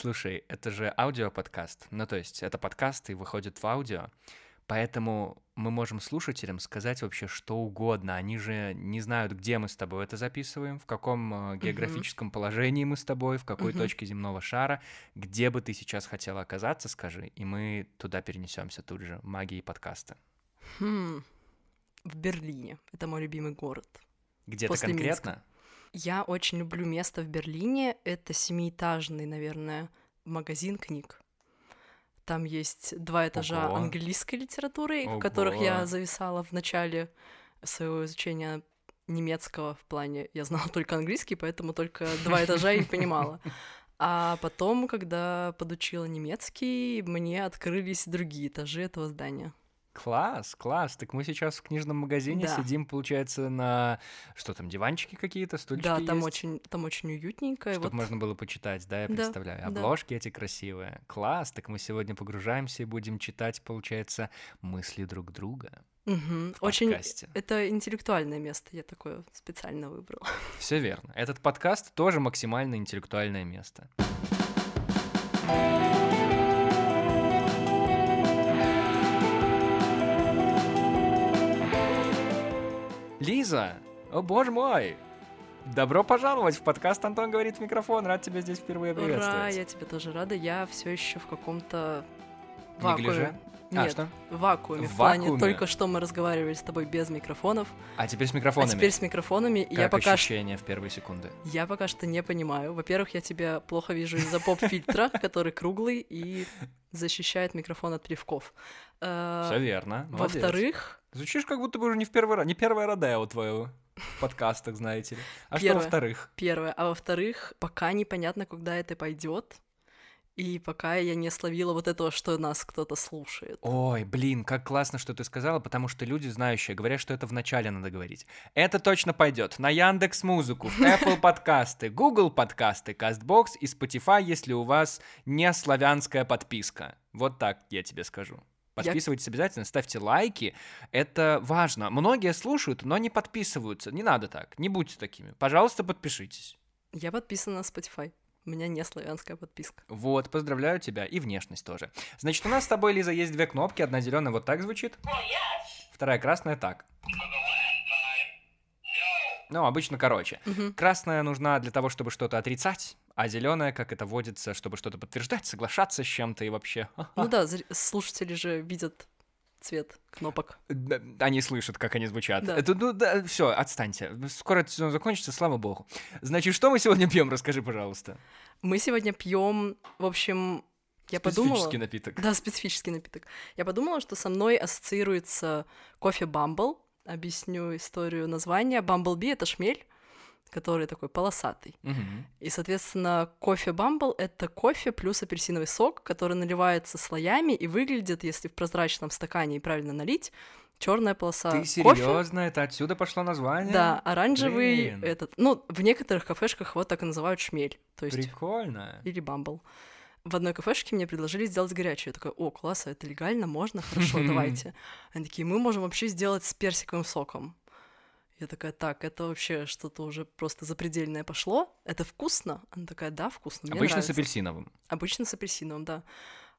Слушай, это же аудиоподкаст. Ну, то есть это подкаст и выходит в аудио. Поэтому мы можем слушателям сказать вообще что угодно. Они же не знают, где мы с тобой это записываем, в каком э, географическом uh-huh. положении мы с тобой, в какой uh-huh. точке земного шара, где бы ты сейчас хотела оказаться, скажи, и мы туда перенесемся тут же. Магии подкаста. Хм. В Берлине. Это мой любимый город. Где-то конкретно? Минска. Я очень люблю место в Берлине. Это семиэтажный, наверное, магазин книг. Там есть два этажа Ого. английской литературы, Ого. в которых я зависала в начале своего изучения немецкого в плане. Я знала только английский, поэтому только два этажа и понимала. А потом, когда подучила немецкий, мне открылись другие этажи этого здания. Класс, класс. Так мы сейчас в книжном магазине да. сидим, получается, на что там, диванчики какие-то, стульчики Да, там есть? очень, там очень уютненько. Чтобы вот... можно было почитать, да, я да, представляю. Обложки да. эти красивые. Класс. Так мы сегодня погружаемся и будем читать, получается, мысли друг друга. Угу. Очень это интеллектуальное место, я такое специально выбрала. Все верно. Этот подкаст тоже максимально интеллектуальное место. Лиза! О боже мой! Добро пожаловать в подкаст «Антон говорит в микрофон». Рад тебя здесь впервые приветствовать. Ура, я тебе тоже рада. Я все еще в каком-то вакууме. А, Нет, а, что? в вакууме. В, в плане вакууме? только что мы разговаривали с тобой без микрофонов. А теперь с микрофонами? А теперь с микрофонами. Как я пока ощущение в первые секунды? Я пока что не понимаю. Во-первых, я тебя плохо вижу из-за поп-фильтра, который круглый и защищает микрофон от плевков. Э, все верно. Во-вторых, Звучишь, как будто бы уже не в первый раз, не первая Родео твою в подкастах, знаете ли. А Первое. что во-вторых? Первое. А во-вторых, пока непонятно, куда это пойдет. И пока я не словила вот этого, что нас кто-то слушает. Ой, блин, как классно, что ты сказала, потому что люди знающие говорят, что это вначале надо говорить. Это точно пойдет на Яндекс Музыку, в Apple подкасты, Google подкасты, Castbox и Spotify, если у вас не славянская подписка. Вот так я тебе скажу. Подписывайтесь я... обязательно, ставьте лайки. Это важно. Многие слушают, но не подписываются. Не надо так. Не будьте такими. Пожалуйста, подпишитесь. Я подписана на Spotify. У меня не славянская подписка. Вот, поздравляю тебя. И внешность тоже. Значит, у нас с тобой, Лиза, есть две кнопки. Одна зеленая вот так звучит. Вторая красная так. Ну, обычно короче. Угу. Красная нужна для того, чтобы что-то отрицать, а зеленая, как это водится, чтобы что-то подтверждать, соглашаться с чем-то и вообще. Ну да, слушатели же видят цвет кнопок. Они слышат, как они звучат. Да. Это, ну, да, все, отстаньте. Скоро это все закончится, слава богу. Значит, что мы сегодня пьем? Расскажи, пожалуйста. Мы сегодня пьем, в общем, я специфический подумала... напиток. Да, специфический напиток. Я подумала, что со мной ассоциируется кофе Бамбл, объясню историю названия. Бамблби — это шмель, который такой полосатый. Угу. И, соответственно, кофе Бамбл — это кофе плюс апельсиновый сок, который наливается слоями и выглядит, если в прозрачном стакане и правильно налить, черная полоса. Ты серьезно? Это отсюда пошло название? Да, оранжевый Блин. этот. Ну, в некоторых кафешках вот так и называют шмель. То есть... Прикольно. Или бамбл в одной кафешке мне предложили сделать горячее. Я такая, о, класс, это легально, можно, хорошо, давайте. Они такие, мы можем вообще сделать с персиковым соком. Я такая, так, это вообще что-то уже просто запредельное пошло. Это вкусно? Она такая, да, вкусно. Обычно нравится. с апельсиновым. Обычно с апельсиновым, да.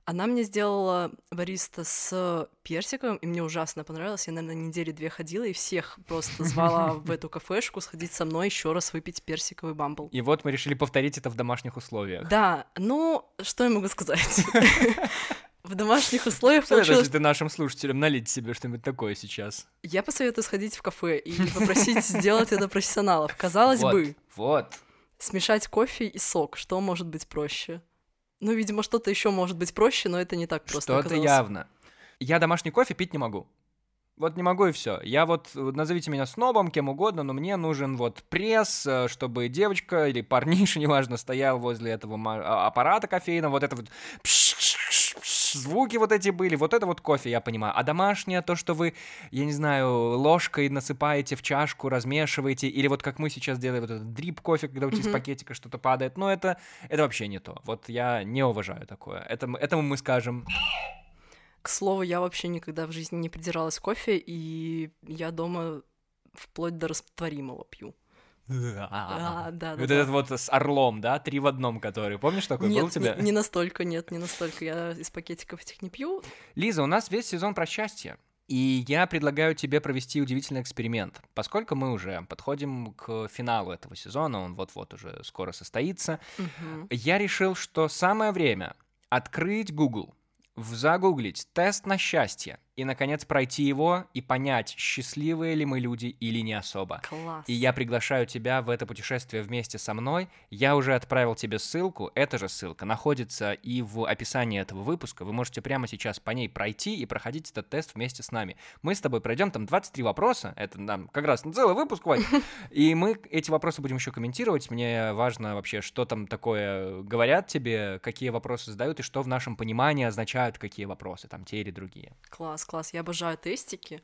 Она мне сделала бариста с персиком, и мне ужасно понравилось. Я, наверное, недели две ходила и всех просто звала в эту кафешку сходить со мной еще раз выпить персиковый бамбл. И вот мы решили повторить это в домашних условиях. Да, ну, что я могу сказать? В домашних условиях получилось... ты нашим слушателям налить себе что-нибудь такое сейчас. Я посоветую сходить в кафе и попросить сделать это профессионалов. Казалось бы. Вот. Смешать кофе и сок. Что может быть проще? Ну, видимо, что-то еще может быть проще, но это не так просто. Что-то явно. Я домашний кофе пить не могу. Вот не могу и все. Я вот, назовите меня снобом, кем угодно, но мне нужен вот пресс, э, чтобы девочка или парниша, неважно, стоял возле этого а, аппарата кофейного, вот это вот звуки вот эти были, вот это вот кофе, я понимаю. А домашнее, то, что вы, я не знаю, ложкой насыпаете в чашку, размешиваете, или вот как мы сейчас делаем, вот этот дрип кофе, когда у тебя mm-hmm. из пакетика что-то падает, ну это, это вообще не то. Вот я не уважаю такое. Это, этому мы скажем... К слову, я вообще никогда в жизни не придиралась кофе, и я дома вплоть до растворимого пью. А, да, Вот этот вот с орлом, да, три в одном, который. Помнишь такой нет, был у тебя? Не, не настолько, нет, не настолько. Я из пакетиков этих не пью. Лиза, у нас весь сезон про счастье. И я предлагаю тебе провести удивительный эксперимент. Поскольку мы уже подходим к финалу этого сезона, он вот-вот уже скоро состоится, я решил, что самое время открыть Google, загуглить тест на счастье и, наконец, пройти его и понять, счастливые ли мы люди или не особо. Класс. И я приглашаю тебя в это путешествие вместе со мной. Я уже отправил тебе ссылку. Эта же ссылка находится и в описании этого выпуска. Вы можете прямо сейчас по ней пройти и проходить этот тест вместе с нами. Мы с тобой пройдем там 23 вопроса. Это нам как раз на целый выпуск, Вань. И мы эти вопросы будем еще комментировать. Мне важно вообще, что там такое говорят тебе, какие вопросы задают и что в нашем понимании означают какие вопросы, там те или другие. Класс, класс. Я обожаю тестики.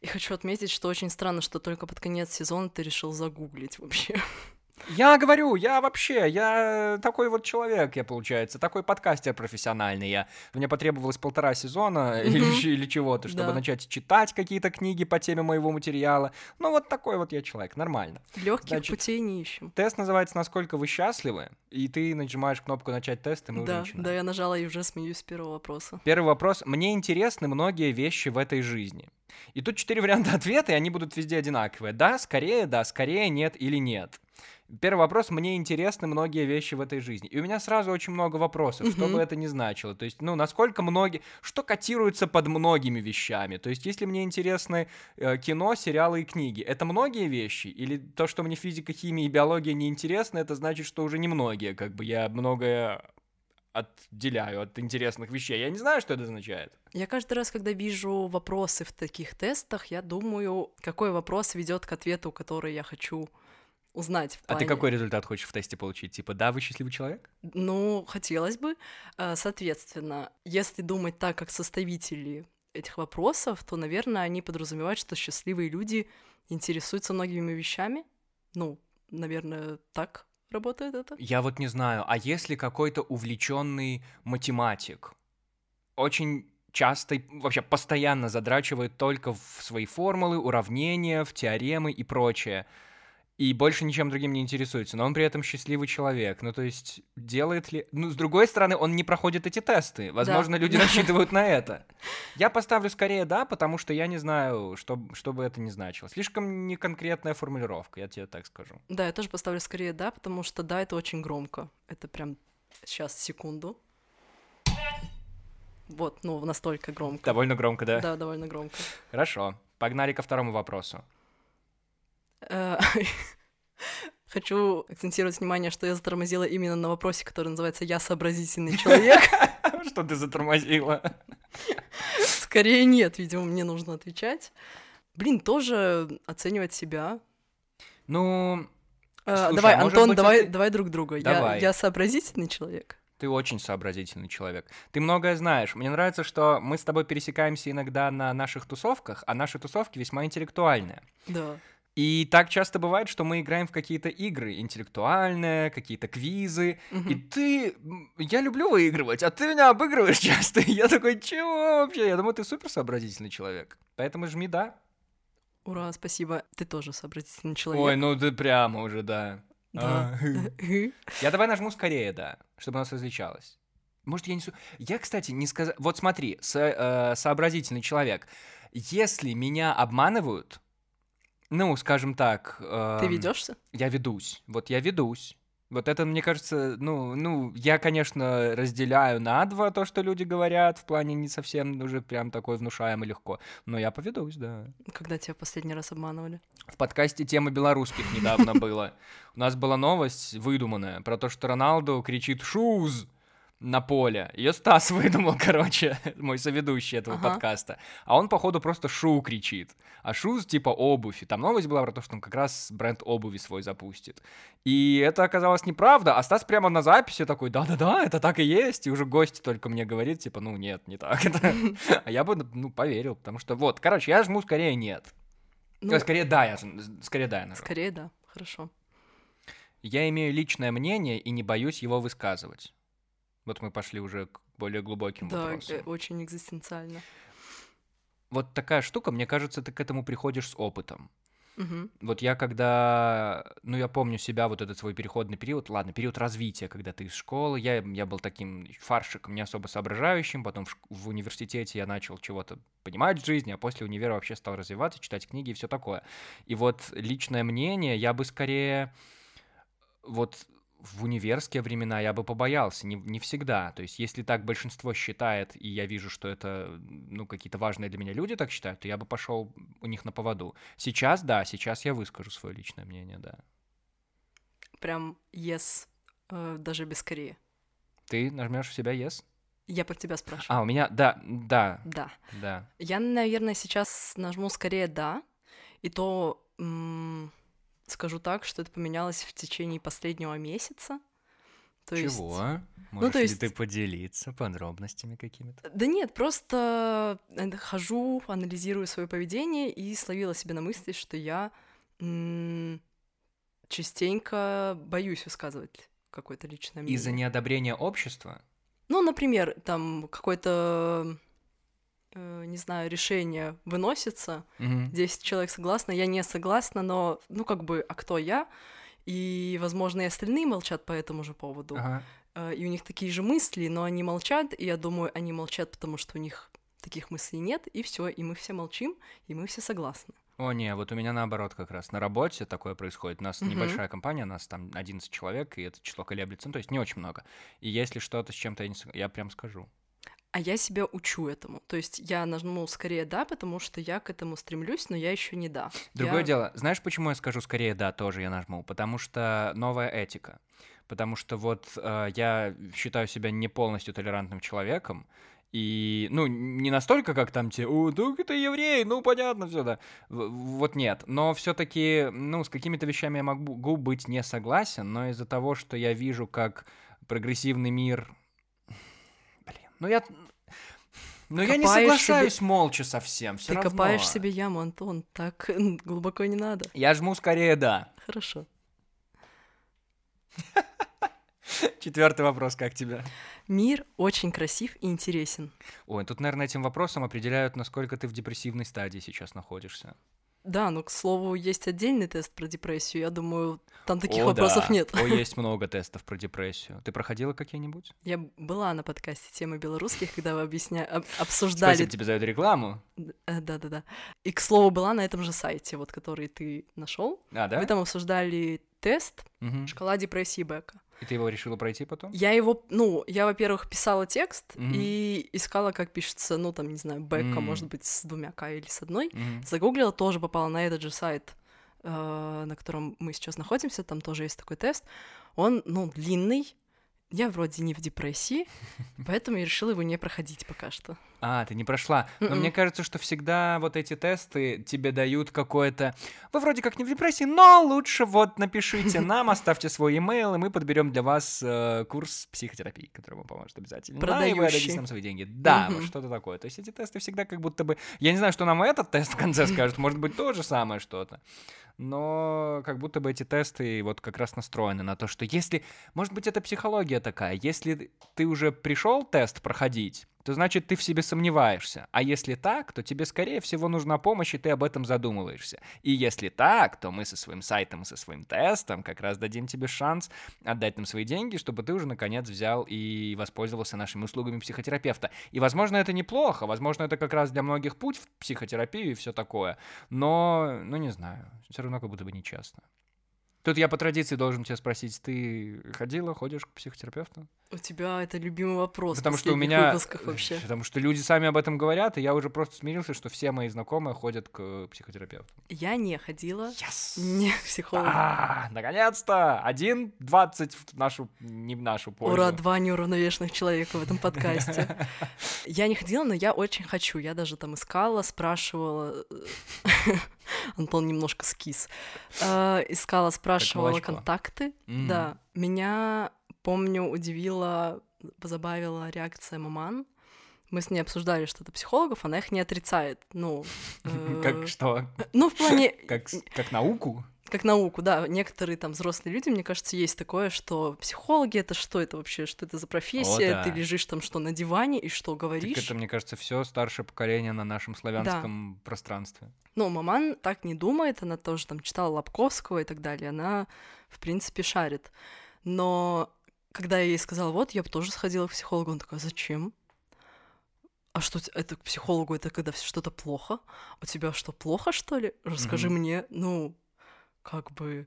И хочу отметить, что очень странно, что только под конец сезона ты решил загуглить вообще. Я говорю, я вообще, я такой вот человек, я, получается, такой подкастер профессиональный я. Мне потребовалось полтора сезона или, или чего-то, чтобы Да. начать читать какие-то книги по теме моего материала. Ну, вот такой вот я человек, нормально. Легких Значит, путей не ищем. Тест называется «Насколько вы счастливы?» И ты нажимаешь кнопку «Начать тест», и мы уже Да, начинаем. да, я нажала и уже смеюсь с первого вопроса. Первый вопрос. Мне интересны многие вещи в этой жизни. И тут четыре варианта ответа, и они будут везде одинаковые. Да, скорее, да, скорее, нет или нет. Первый вопрос. Мне интересны многие вещи в этой жизни. И у меня сразу очень много вопросов, что Мгм. бы это ни значило. То есть, ну, насколько многие... Что котируется под многими вещами? То есть, если мне интересны э, кино, сериалы и книги, это многие вещи? Или то, что мне физика, химия и биология не интересны, это значит, что уже не многие? Как бы я многое отделяю от интересных вещей. Я не знаю, что это означает. Я каждый раз, когда вижу вопросы в таких тестах, я думаю, какой вопрос ведет к ответу, который я хочу узнать. В А ты плане- какой результат хочешь в тесте получить? Типа, да, вы счастливый человек? Ну, хотелось бы. Э, Соответственно, если думать так, как составители этих вопросов, то, наверное, они подразумевают, что счастливые люди интересуются многими вещами. Ну, наверное, так работает это. Я вот не знаю, а если какой-то увлеченный математик очень часто, и вообще постоянно задрачивает только в свои формулы, уравнения, в теоремы и прочее, и больше ничем другим не интересуется, но он при этом счастливый человек. Ну, то есть, делает ли... Ну, с другой стороны, он не проходит эти тесты. Возможно, люди рассчитывают на это. Я поставлю скорее «да», потому что я не знаю, что, что бы это ни значило. Слишком неконкретная формулировка, я тебе так скажу. Да, я тоже поставлю скорее да, потому что да, это очень громко. Это прям сейчас, секунду. Вот, ну, настолько громко. Довольно громко, да? Да, довольно громко. Хорошо. Погнали ко второму вопросу. Э, Хочу акцентировать внимание, что я затормозила именно на вопросе, который называется «Я сообразительный человек». Что ты затормозила? Скорее нет, видимо, мне нужно отвечать. Блин, тоже оценивать себя. Ну, Э, Слушай, давай, а Антон, быть, давай, давай друг друга. Я сообразительный человек. ты очень сообразительный человек. Ты многое знаешь. Мне нравится, что мы с тобой пересекаемся иногда на наших тусовках, а наши тусовки весьма интеллектуальные. Да. И так часто бывает, что мы играем в какие-то игры интеллектуальные, какие-то квизы. И Мгм. ты... Я люблю выигрывать, а ты меня обыгрываешь часто. И я такой, чего вообще? Я думаю, ты супер сообразительный человек. Поэтому жми «да». Ура, спасибо. Ты тоже сообразительный человек. Ой, ну ты прямо уже, да. Да. А, Я давай нажму скорее, да, чтобы у нас различалось. Может, я не... су- Я, кстати, не сказал... Вот смотри, со- э, сообразительный человек. Если меня обманывают, ну, скажем так... Ты эм, ведешься? Я ведусь. Вот я ведусь. Вот это, мне кажется, ну, ну, я, конечно, разделяю на два то, что люди говорят, в плане не совсем уже прям такой внушаемо легко. Но я поведусь, да. Когда тебя последний раз обманывали? В подкасте «Тема белорусских» недавно было. У нас была новость выдуманная про то, что Роналду кричит «Шуз!» На поле. Ее Стас выдумал, короче, мой соведущий этого Ага. подкаста. А он, походу, просто «шу» кричит. А «шуз» типа обувь. И там новость была про то, что он как раз бренд обуви свой запустит. И это оказалось неправда. А Стас прямо на записи такой «да-да-да, это так и есть». И уже гость только мне говорит, типа «ну нет, не так». А я бы, ну, поверил, потому что вот, короче, я жму скорее «нет». Ну, Э, Скорее да, я скорее да, я скорее да. Хорошо. Я имею личное мнение и не боюсь его высказывать. Вот мы пошли уже к более глубоким Да, вопросам. э, очень экзистенциально. Вот такая штука, мне кажется, ты к этому приходишь с опытом. Угу. Вот я когда, ну я помню себя вот этот свой переходный период, ладно, период развития, когда ты из школы, я, я был таким фаршиком, не особо соображающим, потом в, в университете я начал чего-то понимать в жизни, а после универа вообще стал развиваться, читать книги и все такое. И вот личное мнение, я бы скорее вот в универские времена я бы побоялся, не, не всегда. То есть, если так большинство считает, и я вижу, что это, ну, какие-то важные для меня люди так считают, то я бы пошел у них на поводу. Сейчас, да, сейчас я выскажу свое личное мнение, да. Прям yes, э, даже без скорее. Ты нажмешь у себя yes? Я под тебя спрашиваю. А, у меня, да, да. Да. Да. Я, наверное, сейчас нажму скорее да, и то м- скажу так, что это поменялось в течение последнего месяца. То Чего? Есть... Можешь ну, то есть... ли ты поделиться подробностями какими-то? Да нет, просто э, хожу, анализирую свое поведение и словила себе на мысли, что я м- частенько боюсь высказывать какое-то личное мнение. Из-за неодобрения общества? Ну, например, там какой-то не знаю, решение выносится, mm-hmm. 10 человек согласны, я не согласна, но, ну, как бы, а кто я? И, возможно, и остальные молчат по этому же поводу. Ага. Э, и у них такие же мысли, но они молчат, и я думаю, они молчат, потому что у них таких мыслей нет, и все, и мы все молчим, и мы все согласны. О, не, вот у меня наоборот как раз. На работе такое происходит. У нас uh-huh. небольшая компания, у нас там 11 человек, и это число колеблется, ну, то есть не очень много. И если что-то с чем-то я не согласен, я прям скажу а я себя учу этому. То есть я нажму скорее да, потому что я к этому стремлюсь, но я еще не да. Другое я... дело, знаешь, почему я скажу скорее да, тоже я нажму? Потому что новая этика. Потому что вот э, я считаю себя не полностью толерантным человеком, и, ну, не настолько, как там те, о, ну, это еврей, ну, понятно, все, да. Вот нет. Но все-таки, ну, с какими-то вещами я могу быть не согласен, но из-за того, что я вижу, как прогрессивный мир ну я... Но я не соглашаюсь себе... молча совсем, все Ты равно. копаешь себе яму, Антон, так глубоко не надо. Я жму скорее да. Хорошо. Четвертый вопрос, как тебе? Мир очень красив и интересен. Ой, тут, наверное, этим вопросом определяют, насколько ты в депрессивной стадии сейчас находишься. Да, ну, к слову, есть отдельный тест про депрессию. Я думаю, там таких О, вопросов да. нет. О, есть много тестов про депрессию. Ты проходила какие-нибудь? Я была на подкасте «Темы белорусских», когда вы объясня... об... обсуждали... Спасибо тебе за эту рекламу. Э, да-да-да. И, к слову, была на этом же сайте, вот, который ты нашел. А, да? Мы там обсуждали тест угу. «Шкала депрессии Бека». И ты его решила пройти потом? Я его, ну, я, во-первых, писала текст mm-hmm. и искала, как пишется, ну, там, не знаю, бэка, mm-hmm. может быть, с двумя К или с одной. Mm-hmm. Загуглила, тоже попала на этот же сайт, э, на котором мы сейчас находимся, там тоже есть такой тест. Он, ну, длинный, я вроде не в депрессии, поэтому я решила его не проходить пока что. А, ты не прошла. Но mm-mm. мне кажется, что всегда вот эти тесты тебе дают какое-то... Вы вроде как не в депрессии, но лучше вот напишите нам, оставьте свой имейл, и мы подберем для вас э, курс психотерапии, который вам поможет обязательно. Продающий. Да, и вы отдадите нам свои деньги. Да, mm-hmm. вот что-то такое. То есть эти тесты всегда как будто бы... Я не знаю, что нам этот тест в конце скажет, может быть, то же самое что-то но как будто бы эти тесты вот как раз настроены на то, что если, может быть, это психология такая, если ты уже пришел тест проходить, то значит ты в себе сомневаешься. А если так, то тебе, скорее всего, нужна помощь, и ты об этом задумываешься. И если так, то мы со своим сайтом и со своим тестом как раз дадим тебе шанс отдать нам свои деньги, чтобы ты уже наконец взял и воспользовался нашими услугами психотерапевта. И, возможно, это неплохо, возможно, это как раз для многих путь в психотерапию и все такое. Но, ну не знаю, все равно как будто бы нечестно. Тут я по традиции должен тебя спросить, ты ходила, ходишь к психотерапевту? У тебя это любимый вопрос потому что у меня вообще. Потому что люди сами об этом говорят, и я уже просто смирился, что все мои знакомые ходят к психотерапевту. Я не ходила. Yes! Не к психологу. А, наконец-то! Один двадцать в нашу, не в нашу пользу. Ура, два неуравновешенных человека в этом подкасте. Я не ходила, но я очень хочу. Я даже там искала, спрашивала. Антон немножко скис. А, искала, спрашивала контакты. Да. Меня помню, удивила, позабавила реакция маман. Мы с ней обсуждали что-то психологов, она их не отрицает. Ну, как что? Ну, в плане... Как, как науку? как науку, да. Некоторые там взрослые люди, мне кажется, есть такое, что психологи это что это вообще, что это за профессия? О, да. Ты лежишь там что на диване и что говоришь? Так это, мне кажется, все старшее поколение на нашем славянском да. пространстве. Ну, маман так не думает, она тоже там читала Лобковского и так далее, она, в принципе, шарит. Но когда я ей сказала, вот, я бы тоже сходила к психологу, он такой, «А зачем? а что это к психологу, это когда что-то плохо? У тебя что, плохо, что ли? Расскажи mm-hmm. мне, ну, как бы,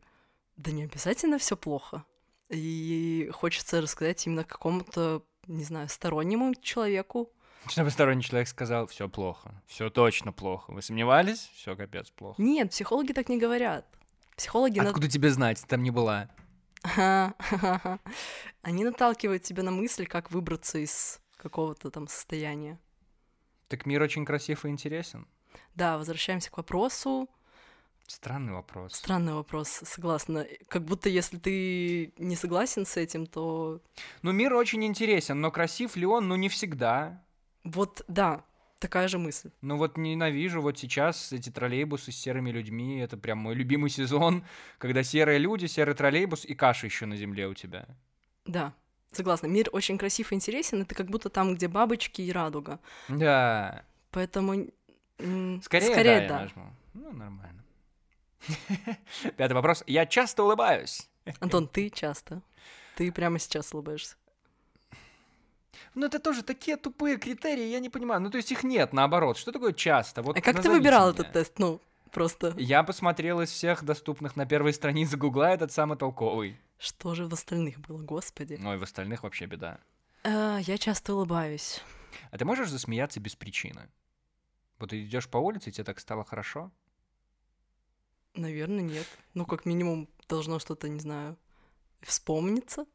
да не обязательно все плохо. И хочется рассказать именно какому-то, не знаю, стороннему человеку. Чтобы сторонний человек сказал, все плохо, все точно плохо. Вы сомневались? Все капец плохо. Нет, психологи так не говорят. Психологи... Откуда над... тебе знать? Там не была. Они наталкивают тебя на мысль, как выбраться из какого-то там состояния. Так мир очень красив и интересен. Да, возвращаемся к вопросу. Странный вопрос. Странный вопрос, согласна. Как будто если ты не согласен с этим, то... Ну, мир очень интересен, но красив ли он? Ну, не всегда. Вот, да, такая же мысль. Ну вот ненавижу вот сейчас эти троллейбусы с серыми людьми. Это прям мой любимый сезон, когда серые люди, серый троллейбус и каша еще на земле у тебя. Да, Согласна, мир очень красив и интересен, это как будто там, где бабочки и радуга. Да. Поэтому... Скорее, Скорее да, да. Я нажму. Ну, нормально. Пятый вопрос. Я часто улыбаюсь. Антон, ты часто. Ты прямо сейчас улыбаешься. Ну, это тоже такие тупые критерии, я не понимаю. Ну, то есть их нет, наоборот. Что такое часто? Вот а как ты выбирал меня. этот тест? Ну, просто... Я посмотрел из всех доступных на первой странице Гугла этот самый толковый. Что же в остальных было, господи? Ну и в остальных вообще беда. А, я часто улыбаюсь. А ты можешь засмеяться без причины? Вот ты идешь по улице, и тебе так стало хорошо? Наверное, нет. Ну, как минимум, должно что-то, не знаю, вспомниться.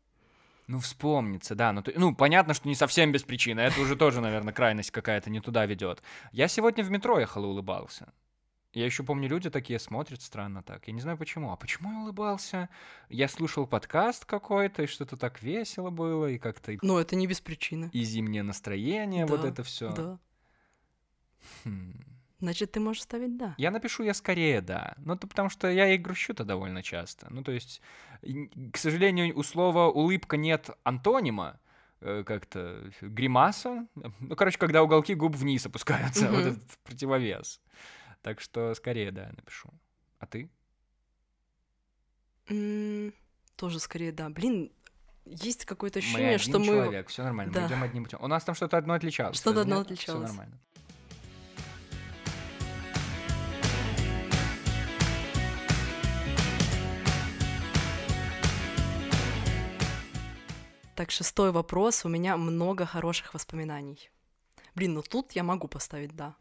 Ну, вспомнится, да. Ну, ты, ну, понятно, что не совсем без причины. Это уже тоже, наверное, крайность какая-то не туда ведет. Я сегодня в метро ехал и улыбался. Я еще помню, люди такие смотрят странно так. Я не знаю почему. А почему я улыбался? Я слушал подкаст какой-то, и что-то так весело было, и как-то... Ну, это не без причины. И зимнее настроение, да, вот это все. Да. Хм. Значит, ты можешь ставить «да». Я напишу «я скорее да». Ну, это потому что я и грущу-то довольно часто. Ну, то есть, к сожалению, у слова «улыбка» нет антонима, э, как-то гримаса. Ну, короче, когда уголки губ вниз опускаются, mm-hmm. вот этот противовес. Так что скорее, да, напишу. А ты? Mm, тоже скорее, да. Блин, есть какое-то ощущение, мы что мы... человек, все нормально, да. мы идем одним путем. У нас там что-то одно отличалось. Что-то одно отличалось. Все нормально. Так, шестой вопрос. У меня много хороших воспоминаний. Блин, ну тут я могу поставить «да».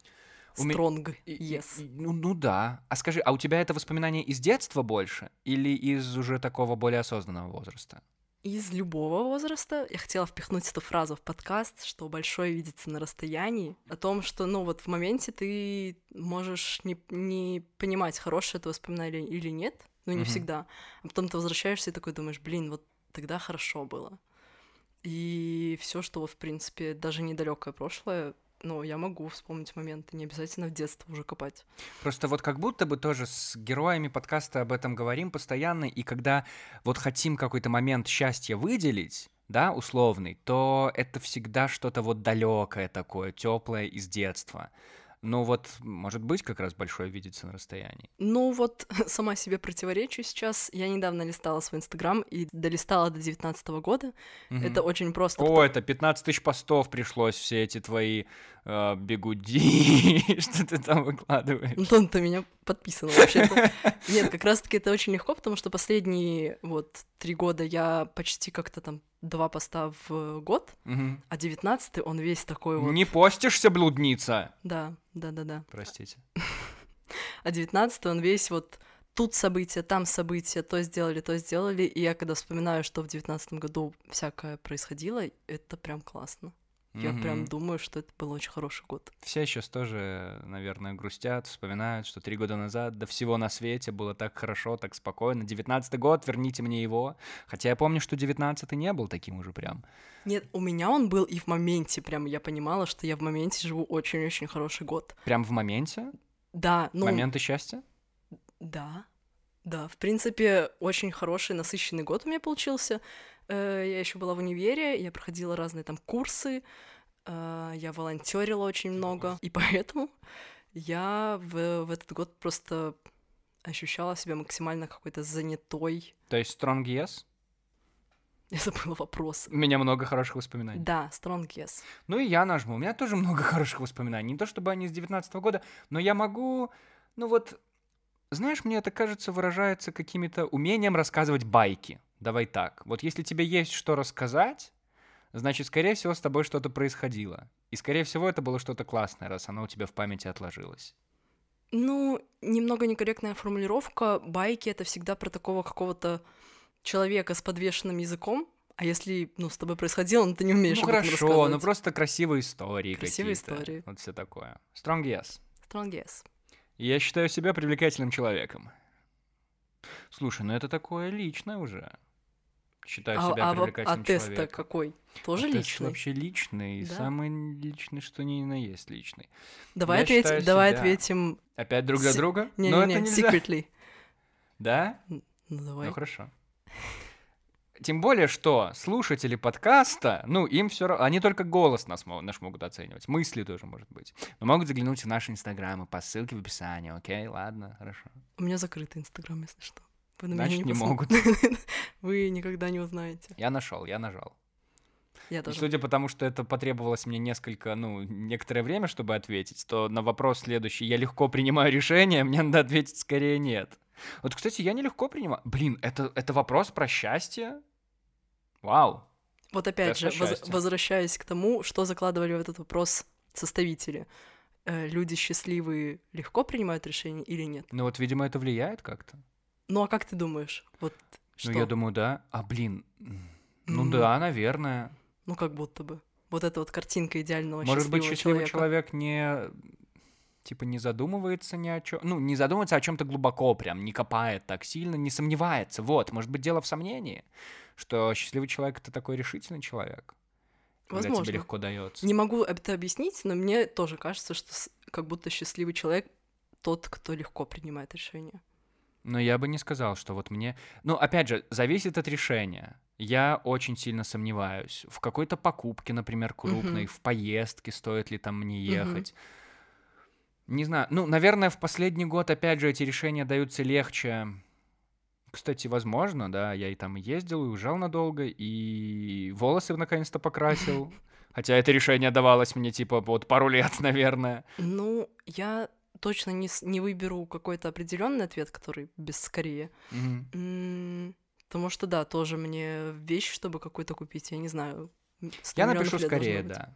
Стронг, yes. Ну, ну да. А скажи, а у тебя это воспоминание из детства больше или из уже такого более осознанного возраста? Из любого возраста. Я хотела впихнуть эту фразу в подкаст, что большое видится на расстоянии. О том, что, ну, вот в моменте ты можешь не, не понимать, хорошее это воспоминание или нет, ну, не mm-hmm. всегда. А потом ты возвращаешься и такой думаешь, блин, вот тогда хорошо было. И все, что в принципе, даже недалекое прошлое, но я могу вспомнить моменты, не обязательно в детство уже копать. Просто вот как будто бы тоже с героями подкаста об этом говорим постоянно, и когда вот хотим какой-то момент счастья выделить, да, условный, то это всегда что-то вот далекое такое, теплое из детства. Ну вот, может быть, как раз большое видится на расстоянии. Ну вот, сама себе противоречу сейчас. Я недавно листала свой Инстаграм и долистала до 19 года. Угу. Это очень просто. О, это 15 тысяч постов пришлось, все эти твои э, бегуди, что ты там выкладываешь. Антон, ты меня подписана вообще-то. Нет, как раз-таки это очень легко, потому что последние вот три года я почти как-то там два поста в год, угу. а девятнадцатый он весь такой вот... Не постишься, блудница! Да, да-да-да. Простите. А девятнадцатый он весь вот тут события, там события, то сделали, то сделали, и я когда вспоминаю, что в девятнадцатом году всякое происходило, это прям классно. Я mm-hmm. прям думаю, что это был очень хороший год. Все сейчас тоже, наверное, грустят, вспоминают, что три года назад до всего на свете было так хорошо, так спокойно. Девятнадцатый год, верните мне его. Хотя я помню, что девятнадцатый не был таким уже прям. Нет, у меня он был и в моменте, прям я понимала, что я в моменте живу очень-очень хороший год. Прям в моменте? Да, ну... Моменты счастья? Да. Да, в принципе, очень хороший, насыщенный год у меня получился. Э, я еще была в универе, я проходила разные там курсы, э, я волонтерила очень много, и поэтому я в, в этот год просто ощущала себя максимально какой-то занятой. То есть strong yes? Я забыла вопрос. У меня много хороших воспоминаний. Да, strong yes. Ну и я нажму. У меня тоже много хороших воспоминаний. Не то чтобы они с 19 года, но я могу, ну вот, знаешь, мне это кажется выражается какими-то умением рассказывать байки. Давай так. Вот если тебе есть что рассказать, значит, скорее всего, с тобой что-то происходило. И, скорее всего, это было что-то классное, раз оно у тебя в памяти отложилось. Ну, немного некорректная формулировка. Байки — это всегда про такого какого-то человека с подвешенным языком, а если, ну, с тобой происходило, ну, ты не умеешь Ну, хорошо, ну, просто красивые истории Красивые истории. Вот все такое. Strong yes. Strong yes. Я считаю себя привлекательным человеком. Слушай, ну это такое личное уже. Считаю а, себя а, привлекательным а человеком. А тест какой? Тоже а личный? Тест вообще личный, да? самый личный, что ни на есть личный. Давай, ответим, давай ответим. Опять друг за С... друга? Не, Но не, не, нельзя. secretly. Да? Ну давай. Ну хорошо. Тем более, что слушатели подкаста, ну, им все равно, они только голос нас, наш могут оценивать, мысли тоже, может быть. Но могут заглянуть в наши инстаграмы по ссылке в описании, окей? Ладно, хорошо. У меня закрытый инстаграм, если что. Вы на Значит, меня не, не могут. Вы никогда не узнаете. Я нашел, я нажал. Я тоже. Судя по тому, что это потребовалось мне несколько, ну, некоторое время, чтобы ответить, то на вопрос следующий я легко принимаю решение, мне надо ответить скорее нет. Вот, кстати, я нелегко принимаю. Блин, это, это вопрос про счастье? Вау. Вот опять же, воз, возвращаясь к тому, что закладывали в этот вопрос составители. Э, люди счастливые легко принимают решения или нет? Ну вот, видимо, это влияет как-то. Ну а как ты думаешь? Вот что? Ну я думаю, да. А блин, ну mm. да, наверное. Ну как будто бы. Вот эта вот картинка идеального Может быть, счастливый человека. человек не типа не задумывается ни о чем, ну, не задумывается о чем-то глубоко, прям не копает так сильно, не сомневается. Вот, может быть, дело в сомнении, что счастливый человек это такой решительный человек. Возможно. Когда тебе легко дается. Не могу это объяснить, но мне тоже кажется, что как будто счастливый человек тот, кто легко принимает решения. Но я бы не сказал, что вот мне... Ну, опять же, зависит от решения. Я очень сильно сомневаюсь. В какой-то покупке, например, крупной, uh-huh. в поездке, стоит ли там мне ехать. Uh-huh. Не знаю, ну, наверное, в последний год, опять же, эти решения даются легче. Кстати, возможно, да, я и там ездил, и уезжал надолго, и волосы наконец-то покрасил. Хотя это решение давалось мне, типа, вот пару лет, наверное. Ну, я точно не, не выберу какой-то определенный ответ, который без скорее. Mm-hmm. Потому что, да, тоже мне вещь, чтобы какую-то купить, я не знаю. Я напишу скорее, да.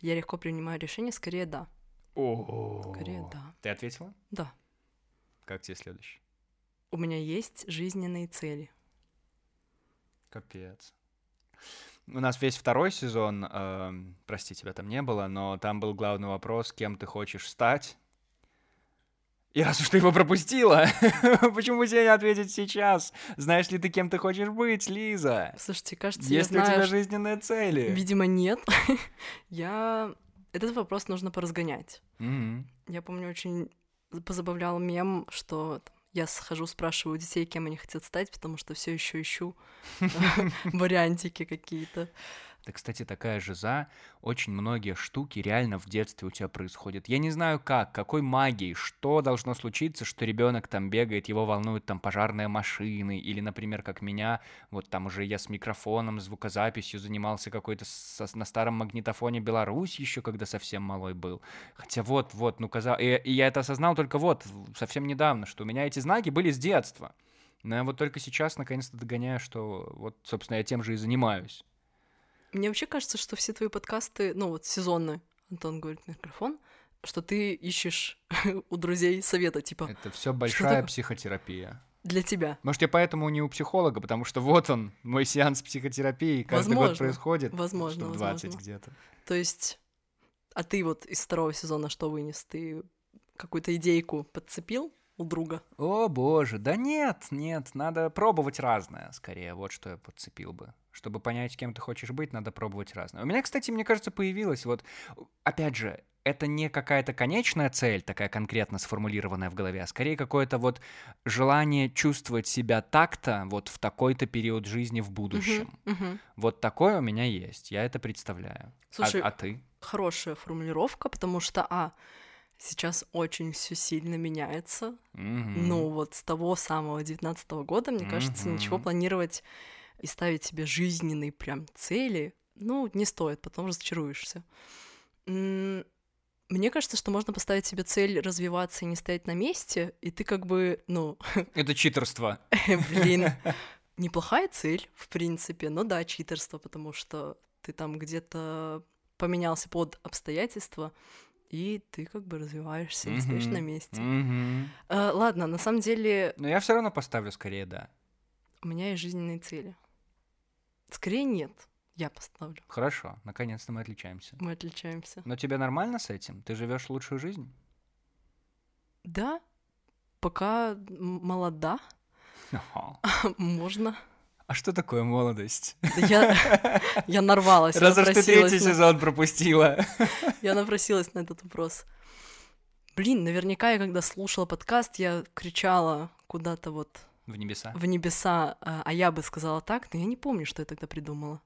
Я легко принимаю решение, скорее да. О, Скорее, да. Ты ответила? Да. Как тебе следующий? У меня есть жизненные цели. Капец. У нас весь второй сезон, э, прости, тебя там не было, но там был главный вопрос, кем ты хочешь стать. И раз уж ты его пропустила, почему тебе не ответить сейчас? Знаешь ли ты, кем ты хочешь быть, Лиза? Слушайте, кажется, Есть я ли знаю, у тебя жизненные цели? Видимо, нет. я этот вопрос нужно поразгонять. Mm-hmm. Я помню, очень позабавлял мем, что я схожу, спрашиваю у детей, кем они хотят стать, потому что все еще ищу вариантики какие-то. Это, кстати, такая же за. Очень многие штуки реально в детстве у тебя происходят. Я не знаю как, какой магией, что должно случиться, что ребенок там бегает, его волнуют там пожарные машины, или, например, как меня, вот там уже я с микрофоном, звукозаписью занимался какой-то на старом магнитофоне Беларусь еще, когда совсем малой был. Хотя вот, вот, ну, казалось... И, и я это осознал только вот, совсем недавно, что у меня эти знаки были с детства. Но я вот только сейчас наконец-то догоняю, что вот, собственно, я тем же и занимаюсь. Мне вообще кажется, что все твои подкасты, ну вот сезонные, Антон говорит на микрофон, что ты ищешь у друзей совета, типа... Это все большая психотерапия. Для тебя. Может, я поэтому не у психолога, потому что вот он, мой сеанс психотерапии, каждый возможно, год происходит. Возможно, 20 возможно. где-то. То есть, а ты вот из второго сезона что вынес? Ты какую-то идейку подцепил у друга? О, боже, да нет, нет, надо пробовать разное, скорее, вот что я подцепил бы. Чтобы понять, кем ты хочешь быть, надо пробовать разное. У меня, кстати, мне кажется, появилось вот, опять же, это не какая-то конечная цель, такая конкретно сформулированная в голове, а скорее какое-то вот желание чувствовать себя так-то вот в такой-то период жизни в будущем. Uh-huh, uh-huh. Вот такое у меня есть, я это представляю. А, Слушай, а, а ты? Хорошая формулировка, потому что, а, сейчас очень все сильно меняется. Mm-hmm. Ну, вот с того самого 19 года, мне mm-hmm. кажется, ничего планировать и ставить себе жизненные прям цели, ну, не стоит, потом разочаруешься. Мне кажется, что можно поставить себе цель развиваться и не стоять на месте, и ты как бы, ну... Это читерство. Блин, неплохая цель, в принципе, но да, читерство, потому что ты там где-то поменялся под обстоятельства, и ты как бы развиваешься, не стоишь на месте. А, ладно, на самом деле... Но я все равно поставлю скорее да. У меня есть жизненные цели. Скорее нет. Я поставлю. Хорошо, наконец-то мы отличаемся. Мы отличаемся. Но тебе нормально с этим? Ты живешь лучшую жизнь? Да, пока молода. Можно. А что такое молодость? Я, я нарвалась. Раз уж ты третий на... сезон пропустила. Я напросилась на этот вопрос. Блин, наверняка я когда слушала подкаст, я кричала куда-то вот... В небеса? В небеса, а, а я бы сказала так, но я не помню, что я тогда придумала.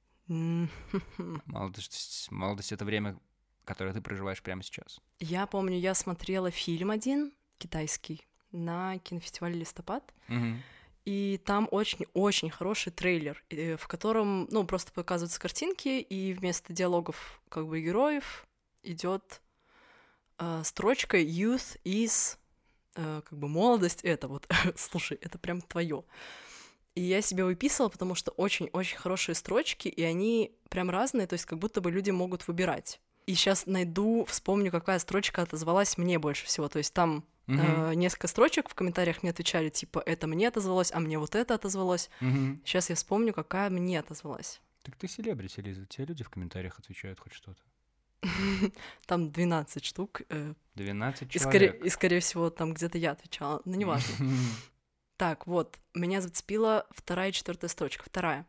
Молодость, молодость — это время, которое ты проживаешь прямо сейчас. Я помню, я смотрела фильм один, китайский, на кинофестивале «Листопад», угу. и там очень-очень хороший трейлер, э, в котором, ну, просто показываются картинки, и вместо диалогов, как бы, героев идет э, строчка «Youth is...» э, как бы молодость это вот, слушай, это прям твое. И я себе выписывала, потому что очень-очень хорошие строчки, и они прям разные, то есть как будто бы люди могут выбирать. И сейчас найду, вспомню, какая строчка отозвалась мне больше всего. То есть там Uh-huh. Э, несколько строчек в комментариях мне отвечали, типа, это мне отозвалось, а мне вот это отозвалось. Uh-huh. Сейчас я вспомню, какая мне отозвалась. Так ты селебрити, Лиза, тебе люди в комментариях отвечают хоть что-то. Там 12 штук. 12 э, человек. И, скорее, и, скорее всего, там где-то я отвечала, но неважно. Так, вот, меня зацепила вторая и четвертая строчка. Вторая.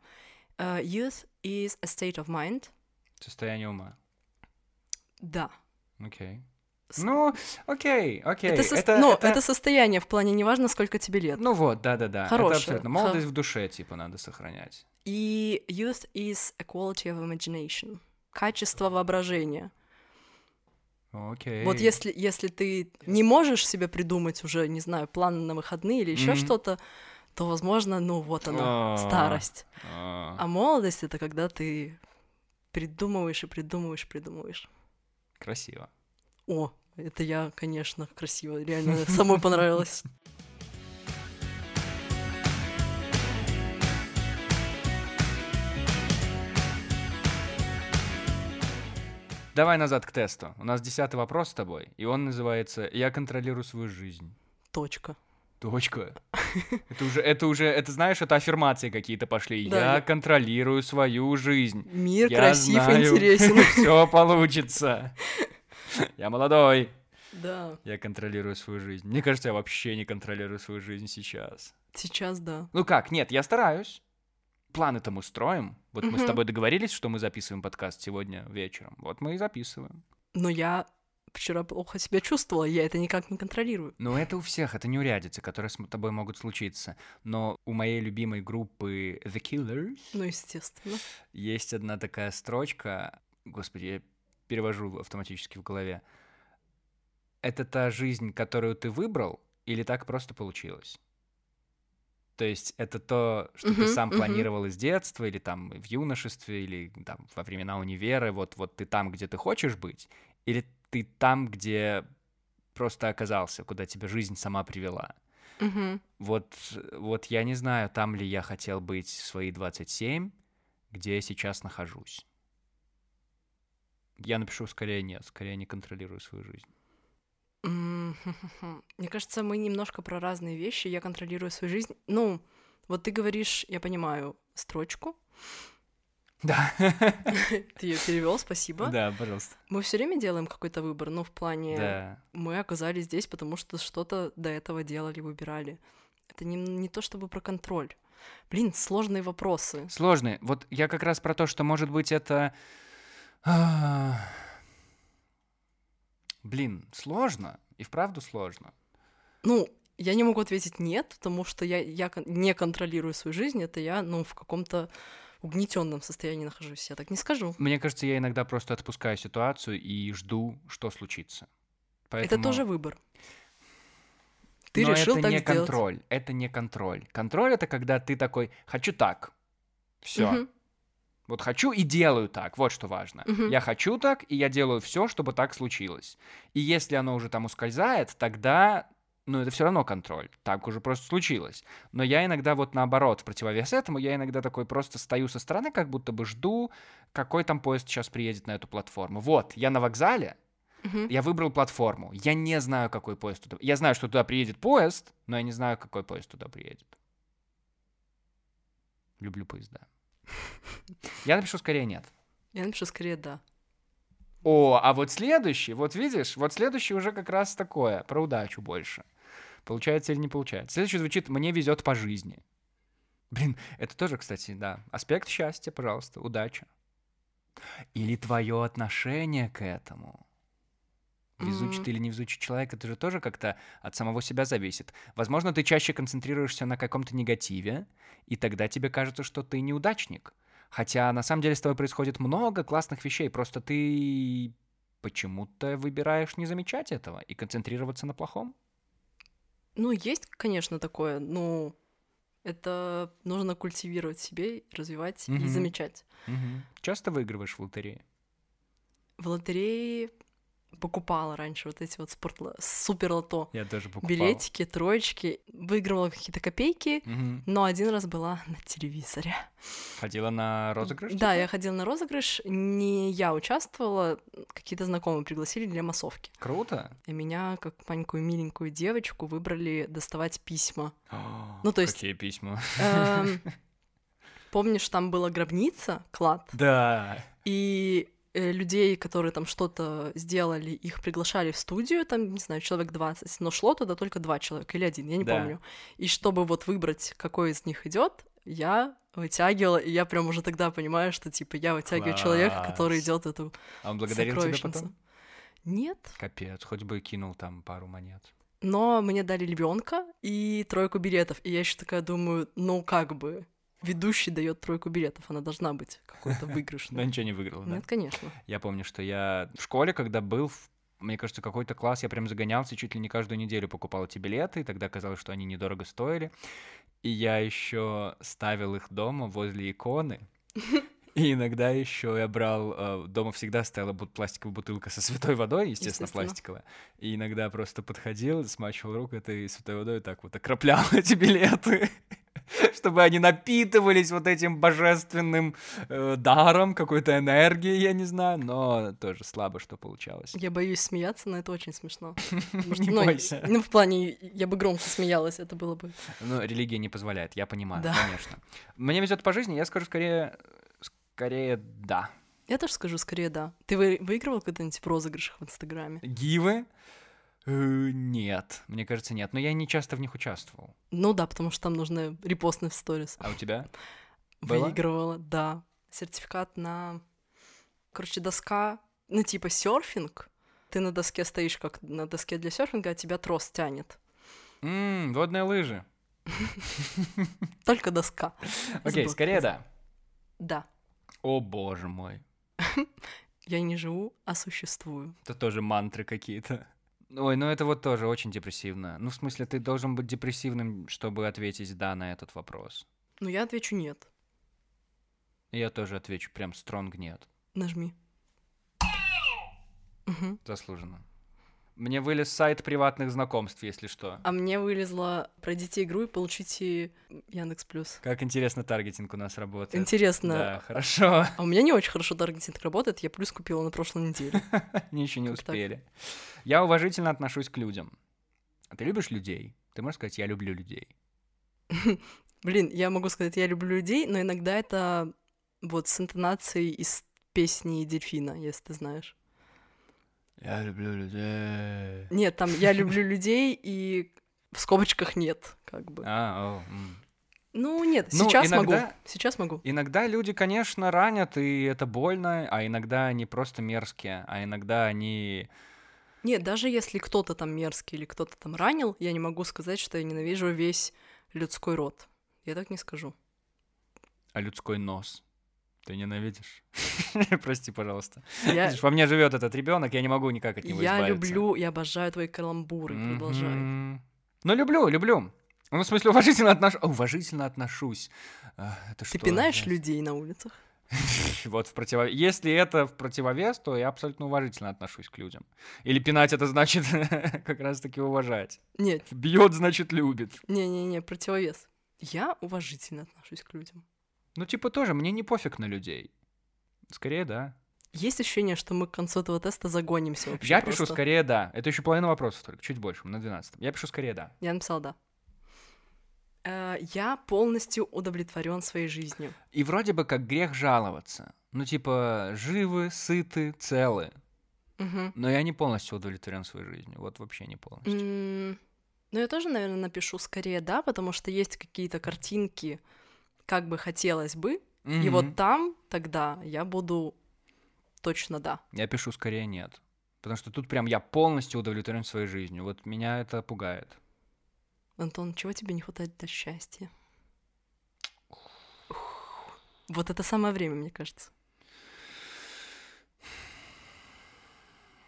Uh, youth is a state of mind. Состояние ума. Да. Окей. Okay. Ну, окей, окей. Это, со... это, ну, это... это состояние в плане, неважно, сколько тебе лет. Ну вот, да-да-да. Хорошее. Это абсолютно. Молодость Х... в душе, типа, надо сохранять. И youth is a quality of imagination. Качество воображения. Окей. Вот если, если ты не можешь себе придумать уже, не знаю, план на выходные или еще mm-hmm. что-то, то, возможно, ну вот она, старость. А молодость это когда ты придумываешь и придумываешь, придумываешь. Красиво. О, это я, конечно, красиво, реально самой понравилось. Давай назад к тесту. У нас десятый вопрос с тобой, и он называется «Я контролирую свою жизнь». Точка. Точка. Это уже, это уже, это знаешь, это аффирмации какие-то пошли. Да, я контролирую свою жизнь. Мир я красив, знаю, интересен. Все получится. Я молодой. Да. Я контролирую свою жизнь. Мне кажется, я вообще не контролирую свою жизнь сейчас. Сейчас, да. Ну как, нет, я стараюсь. Планы-то мы строим. Вот мы с тобой договорились, что мы записываем подкаст сегодня вечером. Вот мы и записываем. Но я вчера плохо себя чувствовала, я это никак не контролирую. Ну, это у всех, это неурядицы, которые с тобой могут случиться. Но у моей любимой группы The Killers... Ну, естественно. Есть одна такая строчка, господи, я перевожу автоматически в голове. Это та жизнь, которую ты выбрал, или так просто получилось? То есть это то, что uh-huh, ты сам uh-huh. планировал из детства, или там в юношестве, или там во времена универа, вот, вот ты там, где ты хочешь быть, или ты там, где просто оказался, куда тебя жизнь сама привела. Uh-huh. Вот, вот я не знаю, там ли я хотел быть в свои 27, где я сейчас нахожусь. Я напишу скорее нет, скорее не контролирую свою жизнь. Мне кажется, мы немножко про разные вещи. Я контролирую свою жизнь. Ну, вот ты говоришь, я понимаю, строчку. Да. Ты ее перевел, спасибо. Да, пожалуйста. Мы все время делаем какой-то выбор, ну, в плане да. мы оказались здесь, потому что что-то до этого делали, выбирали. Это не, не то чтобы про контроль. Блин, сложные вопросы. Сложные. Вот я как раз про то, что, может быть, это... Блин, сложно. И вправду сложно. Ну, я не могу ответить нет, потому что я, я не контролирую свою жизнь. Это я, ну, в каком-то угнетенном состоянии нахожусь. Я так не скажу. Мне кажется, я иногда просто отпускаю ситуацию и жду, что случится. Поэтому... Это тоже выбор. Ты Но решил это так не сделать. контроль. Это не контроль. Контроль это когда ты такой, хочу так. Все. Мгм. Вот хочу и делаю так. Вот что важно. Мгм. Я хочу так, и я делаю все, чтобы так случилось. И если оно уже там ускользает, тогда ну, это все равно контроль. Так уже просто случилось. Но я иногда вот наоборот, в противовес этому, я иногда такой просто стою со стороны, как будто бы жду, какой там поезд сейчас приедет на эту платформу. Вот, я на вокзале, Мгм. я выбрал платформу. Я не знаю, какой поезд туда... Я знаю, что туда приедет поезд, но я не знаю, какой поезд туда приедет. Люблю поезда. Я напишу скорее нет. Я напишу скорее да. О, а вот следующий, вот видишь, вот следующий уже как раз такое, про удачу больше. Получается или не получается. Следующий звучит «мне везет по жизни». Блин, это тоже, кстати, да, аспект счастья, пожалуйста, удача. Или твое отношение к этому. Везучий Мгм. ты или невезучий человек, это же тоже как-то от самого себя зависит. Возможно, ты чаще концентрируешься на каком-то негативе, и тогда тебе кажется, что ты неудачник. Хотя на самом деле с тобой происходит много классных вещей, просто ты почему-то выбираешь не замечать этого и концентрироваться на плохом. Ну, есть, конечно, такое, но это нужно культивировать себе, развивать и Мгм. замечать. Часто выигрываешь в лотерее? В лотерее покупала раньше вот эти вот спорт супер лото Я тоже покупал. билетики, троечки, выигрывала какие-то копейки, Мгм. но один раз была на телевизоре. Ходила на розыгрыш? Да, типа? я ходила на розыгрыш, не я участвовала, какие-то знакомые пригласили для массовки. Круто. И меня, как маленькую миленькую девочку, выбрали доставать письма. О, Ну, то есть- Какие письма? Эм, Помнишь, там была гробница, клад, Да. и людей, которые там что-то сделали, их приглашали в студию, там, не знаю, человек 20, но шло туда только два человека или один, я не Да. помню. И чтобы вот выбрать, какой из них идет, я вытягивала, и я прям уже тогда понимаю, что типа я вытягиваю человека, который Класс. идет эту А он благодарил тебя потом? Нет, Капец, хоть бы кинул там пару монет. но мне дали львенка и тройку билетов, и я еще такая думаю, ну как бы ведущий дает тройку билетов, она должна быть какой-то Но выигрышной. ничего не выиграл, да? Нет, конечно. Я помню, что я в школе, когда был, мне кажется, какой-то класс, я прям загонялся, чуть ли не каждую неделю покупал эти билеты, и тогда казалось, что они недорого стоили. И я еще ставил их дома возле иконы. И иногда еще я брал, э, дома всегда стояла пластиковая бутылка со святой водой, естественно, Естественно. пластиковая. И иногда просто подходил, смачивал руку этой святой водой и так вот окроплял эти билеты, чтобы они напитывались вот этим божественным э, даром, какой-то энергией, я не знаю, но тоже слабо что получалось. Я боюсь смеяться, но это очень смешно. Не ну, бойся. Ну, в плане, я бы громко смеялась, это было бы... Ну, религия не позволяет, я понимаю, Да. конечно. Мне везет по жизни, я скажу скорее, скорее да. Я тоже скажу скорее да. Ты вы- выигрывал когда-нибудь в розыгрышах в Инстаграме? Гивы? Э, Нет, мне кажется, нет. Но я не часто в них участвовал. Ну да, потому что там нужно репостнуть в сторис. А у тебя? Выигрывала, да. Сертификат на... Короче, доска, ну типа серфинг. Ты на доске стоишь, как на доске для серфинга, а тебя трос тянет. М, водные лыжи. Только доска. Окей, скорее да. Да. О боже мой. Я не живу, а существую. Это тоже мантры какие-то. Ой, ну это вот тоже очень депрессивно. Ну, в смысле, ты должен быть депрессивным, чтобы ответить «да» на этот вопрос. Ну, я отвечу нет. Я тоже отвечу прям стронг «нет». Нажми. Мгм. Заслуженно. Мне вылез сайт приватных знакомств, если что. А мне вылезла пройдите игру и получите Яндекс Плюс. Как интересно таргетинг у нас работает. Интересно. Да, хорошо. А у меня не очень хорошо таргетинг работает, я плюс купила на прошлой неделе. Еще не успели. Я уважительно отношусь к людям. А ты любишь людей? Ты можешь сказать, я люблю людей. Блин, я могу сказать, я люблю людей, но иногда это вот с интонацией из песни дельфина, если ты знаешь. Я люблю людей. Нет, там я люблю людей и в скобочках нет, как бы. А, о, м. Ну, нет, Ну, сейчас могу. иногда- Сейчас могу. Иногда люди, конечно, ранят, и это больно, а иногда они просто мерзкие, а иногда они Нет, даже если кто-то там мерзкий или кто-то там ранил, я не могу сказать, что я ненавижу весь людской род. Я так не скажу. А людской нос? Ты ненавидишь? Прости, пожалуйста. Я... Видишь, во мне живет этот ребенок, я не могу никак от него я избавиться. Я люблю, я обожаю твои каламбуры, mm-hmm. продолжай. Ну, люблю, люблю. Ну, в смысле, уважительно отношусь. Уважительно отношусь. Это Ты что? пинаешь я... людей на улицах? вот в противовес. Если это в противовес, то я абсолютно уважительно отношусь к людям. Или пинать это значит как раз-таки уважать. Нет. Бьет, значит, любит. Не-не-не, противовес. Я уважительно отношусь к людям. Ну, типа тоже, мне не пофиг на людей. Скорее, да. Есть ощущение, что мы к концу этого теста загонимся вообще Я просто. пишу скорее да. Это еще половина вопросов только, чуть больше, на 12. Я пишу скорее да. Я написал да. Э, я полностью удовлетворен своей жизнью. И вроде бы как грех жаловаться. Ну, типа, живы, сыты, целы. Угу. Но я не полностью удовлетворен своей жизнью. Вот вообще не полностью. Mm, ну, я тоже, наверное, напишу скорее да, потому что есть какие-то картинки, как бы хотелось бы. Mm-hmm. И вот там тогда я буду точно да. Я пишу скорее нет. Потому что тут прям я полностью удовлетворен своей жизнью. Вот меня это пугает. Антон, чего тебе не хватает для счастья? Вот это самое время, мне кажется.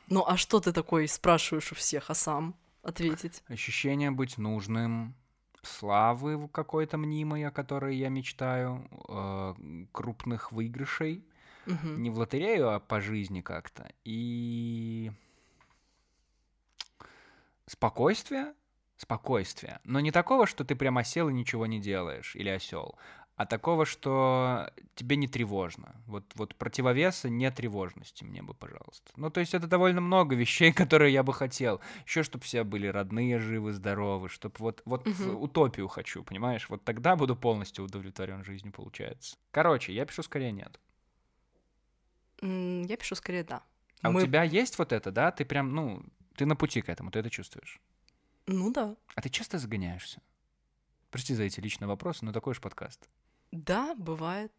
Ну а что ты такой спрашиваешь у всех, а сам ответить? Ощущение быть нужным, славы какой-то мнимой, о которой я мечтаю, э, крупных выигрышей. Угу. Не в лотерею, а по жизни как-то. И спокойствие, спокойствия. Но не такого, что ты прямо сел и ничего не делаешь, или осел, а такого, что тебе не тревожно. Вот, вот противовеса не тревожности мне бы, пожалуйста. Ну, то есть это довольно много вещей, которые я бы хотел. Еще, чтобы все были родные, живы, здоровы, чтобы вот, вот угу. утопию хочу, понимаешь? Вот тогда буду полностью удовлетворен жизнью, получается. Короче, я пишу скорее нет. Я пишу скорее да. А Мы... у тебя есть вот это, да? Ты прям, ну, ты на пути к этому, ты это чувствуешь? Ну да. А ты часто загоняешься? Прости за эти личные вопросы, но такой же подкаст. Да, бывает.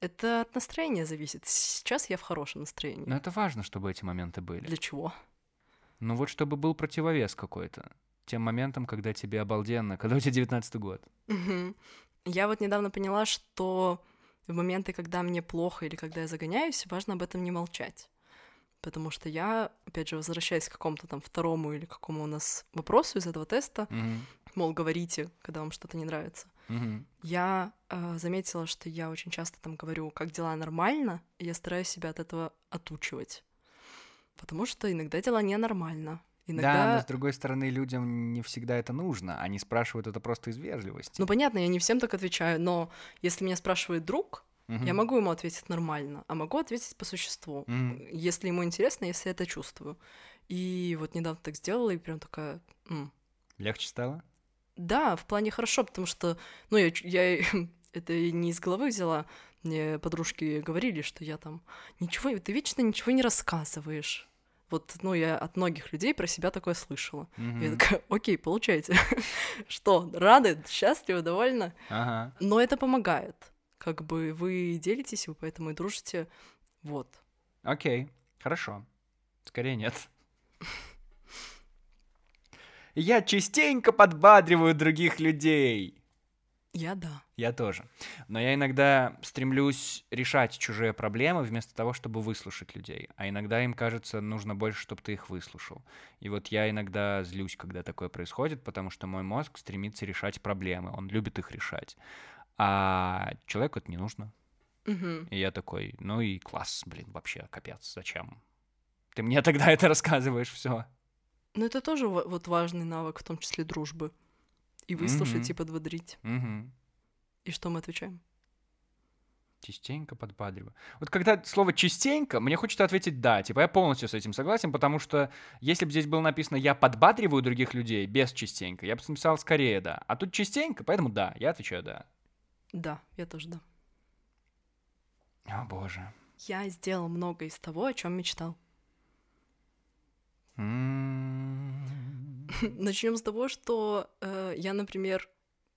Это от настроения зависит. Сейчас я в хорошем настроении. Но это важно, чтобы эти моменты были. Для чего? Ну вот чтобы был противовес какой-то. Тем моментом, когда тебе обалденно, когда у тебя 19 год. Угу. Я вот недавно поняла, что в моменты, когда мне плохо или когда я загоняюсь, важно об этом не молчать. Потому что я, опять же, возвращаясь к какому-то там второму или какому у нас вопросу из этого теста, mm-hmm. мол, говорите, когда вам что-то не нравится. Я э, заметила, что я очень часто там говорю, как дела нормально, и я стараюсь себя от этого отучивать. Потому что иногда дела ненормально. Иногда... Да, но с другой стороны, людям не всегда это нужно. Они спрашивают это просто из вежливости. Ну, понятно, я не всем так отвечаю, но если меня спрашивает друг, Угу. Я могу ему ответить нормально, а могу ответить по существу, угу. если ему интересно, если я это чувствую. И вот недавно так сделала, и прям такая... М. Легче стало? Да, в плане хорошо, потому что, ну, я, я это не из головы взяла, мне подружки говорили, что я там ничего, ты вечно ничего не рассказываешь. Вот, ну, я от многих людей про себя такое слышала. Mm-hmm. Я такая, окей, получайте. Что, рады, счастливы, довольны? Ага. Но это помогает как бы вы делитесь, вы поэтому и дружите. Вот. Окей, хорошо. Скорее нет. Я частенько подбадриваю других людей. Я да. Я тоже. Но я иногда стремлюсь решать чужие проблемы вместо того, чтобы выслушать людей. А иногда им кажется, нужно больше, чтобы ты их выслушал. И вот я иногда злюсь, когда такое происходит, потому что мой мозг стремится решать проблемы. Он любит их решать а человеку это не нужно. Угу. И я такой, ну и класс, блин, вообще капец, зачем? Ты мне тогда это рассказываешь, все. Ну это тоже вот важный навык, в том числе дружбы. И выслушать, mm и подбодрить. mm И что мы отвечаем? Частенько подбадриваю. Вот когда слово частенько, мне хочется ответить да. Типа я полностью с этим согласен, потому что если бы здесь было написано я подбадриваю других людей без частенько, я бы написал скорее да. А тут частенько, поэтому да, я отвечаю да. Да, я тоже да. О боже. Я сделал много из того, о чем мечтал. Начнем с того, что э, я, например,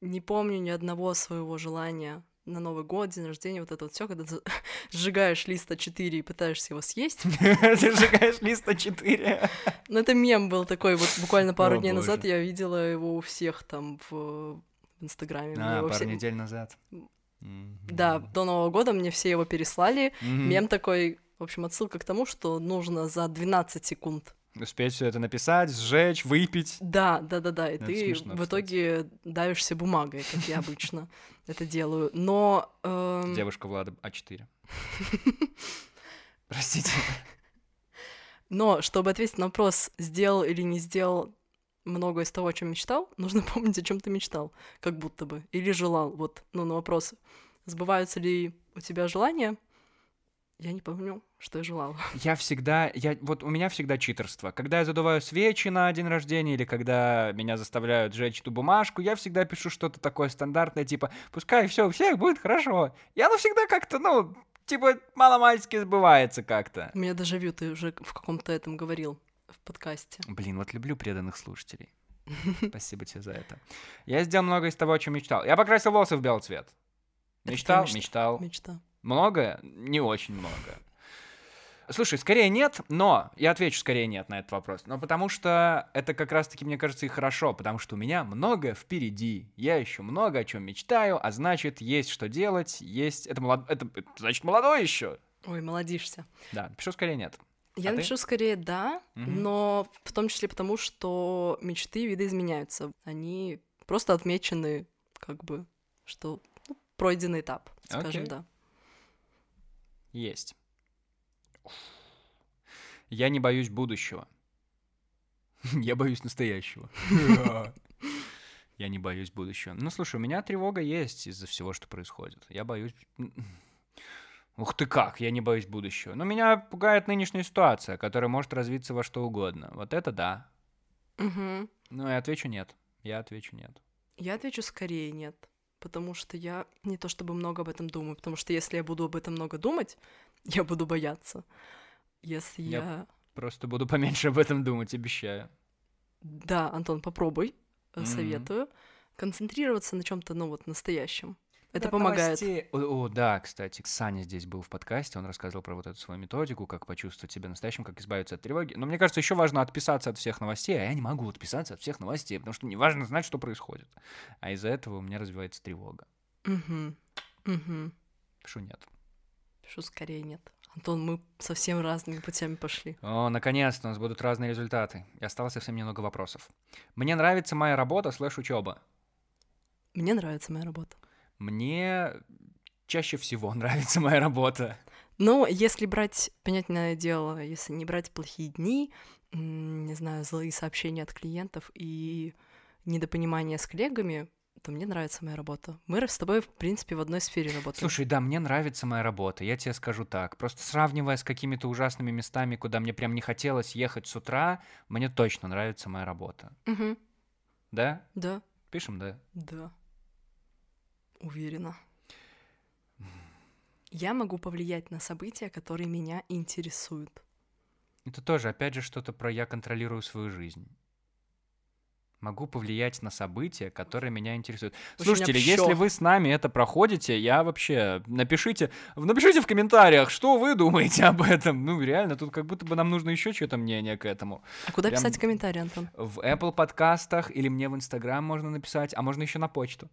не помню ни одного своего желания на Новый год, день рождения, вот это вот все, когда ты сжигаешь лист А4 и пытаешься его съесть. Ты сжигаешь лист А4? Ну, это мем был такой, вот буквально пару дней назад я видела его у всех там в Инстаграме. А, пару недель назад. Да, до Нового года мне все его переслали. Мем такой, в общем, отсылка к тому, что нужно за 12 секунд успеть все это написать, сжечь, выпить. Да, да, да, да. И это ты смешно, в итоге давишься бумагой, как я обычно это делаю. Но. Эм, Девушка Влада А4. Простите. Но чтобы ответить на вопрос, сделал или не сделал много из того, о чем мечтал, нужно помнить, о чем ты мечтал, как будто бы, или желал. Вот, ну, на вопрос, сбываются ли у тебя желания, я не помню, что я желала. Я всегда, я, вот у меня всегда читерство. Когда я задуваю свечи на день рождения или когда меня заставляют сжечь эту бумажку, я всегда пишу что-то такое стандартное, типа, пускай все у всех будет хорошо. И оно всегда как-то, ну, типа, мало-мальски сбывается как-то. У меня даже вью, ты уже в каком-то этом говорил в подкасте. Блин, вот люблю преданных слушателей. Спасибо тебе за это. Я сделал много из того, о чем мечтал. Я покрасил волосы в белый цвет. Мечтал? Мечтал. Мечта. Много? Не очень много. Слушай, скорее нет, но я отвечу скорее нет на этот вопрос. Но потому что это как раз-таки, мне кажется, и хорошо, потому что у меня много впереди. Я еще много о чем мечтаю, а значит, есть что делать, есть... Это, молод... это, это значит молодой еще. Ой, молодишься. Да, пишу скорее нет. Я а напишу ты? скорее да, угу. но в том числе потому, что мечты видоизменяются. Они просто отмечены, как бы, что ну, пройденный этап, скажем, okay. да. Есть. Я не боюсь будущего. Я боюсь настоящего. Я не боюсь будущего. Ну, слушай, у меня тревога есть из-за всего, что происходит. Я боюсь... Ух ты как, я не боюсь будущего. Но меня пугает нынешняя ситуация, которая может развиться во что угодно. Вот это да. Угу. Ну, я отвечу нет. Я отвечу нет. Я отвечу скорее нет потому что я не то чтобы много об этом думаю, потому что если я буду об этом много думать, я буду бояться. Если я... я... Просто буду поменьше об этом думать, обещаю. Да, Антон, попробуй, mm-hmm. советую. Концентрироваться на чем-то, ну вот, настоящем. Это помогает. О, о, да, кстати, Саня здесь был в подкасте, он рассказывал про вот эту свою методику, как почувствовать себя настоящим, как избавиться от тревоги. Но мне кажется, еще важно отписаться от всех новостей, а я не могу отписаться от всех новостей, потому что мне важно знать, что происходит. А из-за этого у меня развивается тревога. Угу. Угу. Пишу нет. Пишу скорее нет. Антон, мы совсем разными путями пошли. О, наконец-то у нас будут разные результаты. И осталось совсем немного вопросов. Мне нравится моя работа слэш учеба. Мне нравится моя работа. Мне чаще всего нравится моя работа. Ну, если брать, понятное дело, если не брать плохие дни, не знаю, злые сообщения от клиентов и недопонимание с коллегами, то мне нравится моя работа. Мы с тобой, в принципе, в одной сфере работаем. Слушай, да, мне нравится моя работа, я тебе скажу так. Просто сравнивая с какими-то ужасными местами, куда мне прям не хотелось ехать с утра, мне точно нравится моя работа. Угу. Да? Да. Пишем, да? Да. Уверена. Я могу повлиять на события, которые меня интересуют. Это тоже, опять же, что-то про «я контролирую свою жизнь» могу повлиять на события, которые меня интересуют. Слушайте, если вы с нами это проходите, я вообще напишите, напишите в комментариях, что вы думаете об этом. Ну реально, тут как будто бы нам нужно еще что-то мнение к этому. А куда Прям писать комментарии, Антон? В Apple подкастах или мне в Instagram можно написать, а можно еще на почту.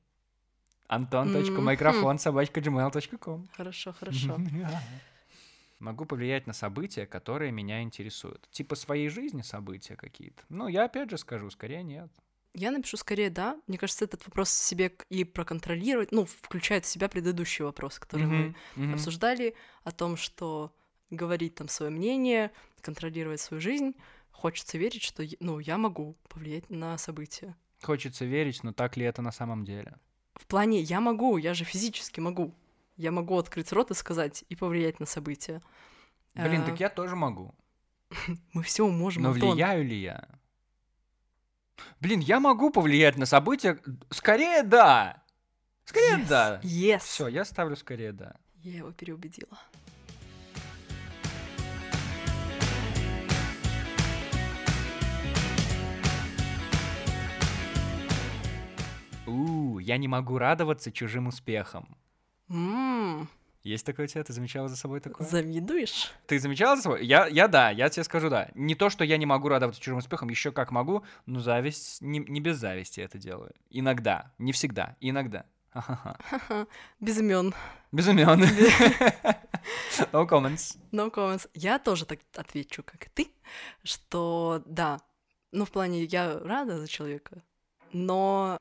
Антон.микрофон собачка gmail.com. Хорошо, хорошо. Могу повлиять на события, которые меня интересуют. Типа своей жизни события какие-то. Ну, я опять же скажу, скорее нет. Я напишу скорее да. Мне кажется, этот вопрос себе и проконтролировать, ну, включает в себя предыдущий вопрос, который mm-hmm. мы mm-hmm. обсуждали, о том, что говорить там свое мнение, контролировать свою жизнь. Хочется верить, что ну, я могу повлиять на события. Хочется верить, но так ли это на самом деле? В плане я могу, я же физически могу. Я могу открыть рот и сказать, и повлиять на события. Блин, а... так я тоже могу. Мы все можем. Но Антон. влияю ли я? Блин, я могу повлиять на события. Скорее да. Скорее yes. да. Yes. Все, я ставлю скорее да. Я его переубедила. У, я не могу радоваться чужим успехам. М, Есть такое у тебя? Ты замечала за собой такое? Завидуешь? Ты замечала за собой? Я, я да, я тебе скажу да. Не то, что я не могу радоваться чужим успехам, еще как могу, но зависть, не, не без зависти это делаю. Иногда, не всегда, иногда. Ха-ха. Без имен. Без имен. No comments. No comments. Я тоже так отвечу, как и ты, что да, ну, в плане, я рада за человека, но...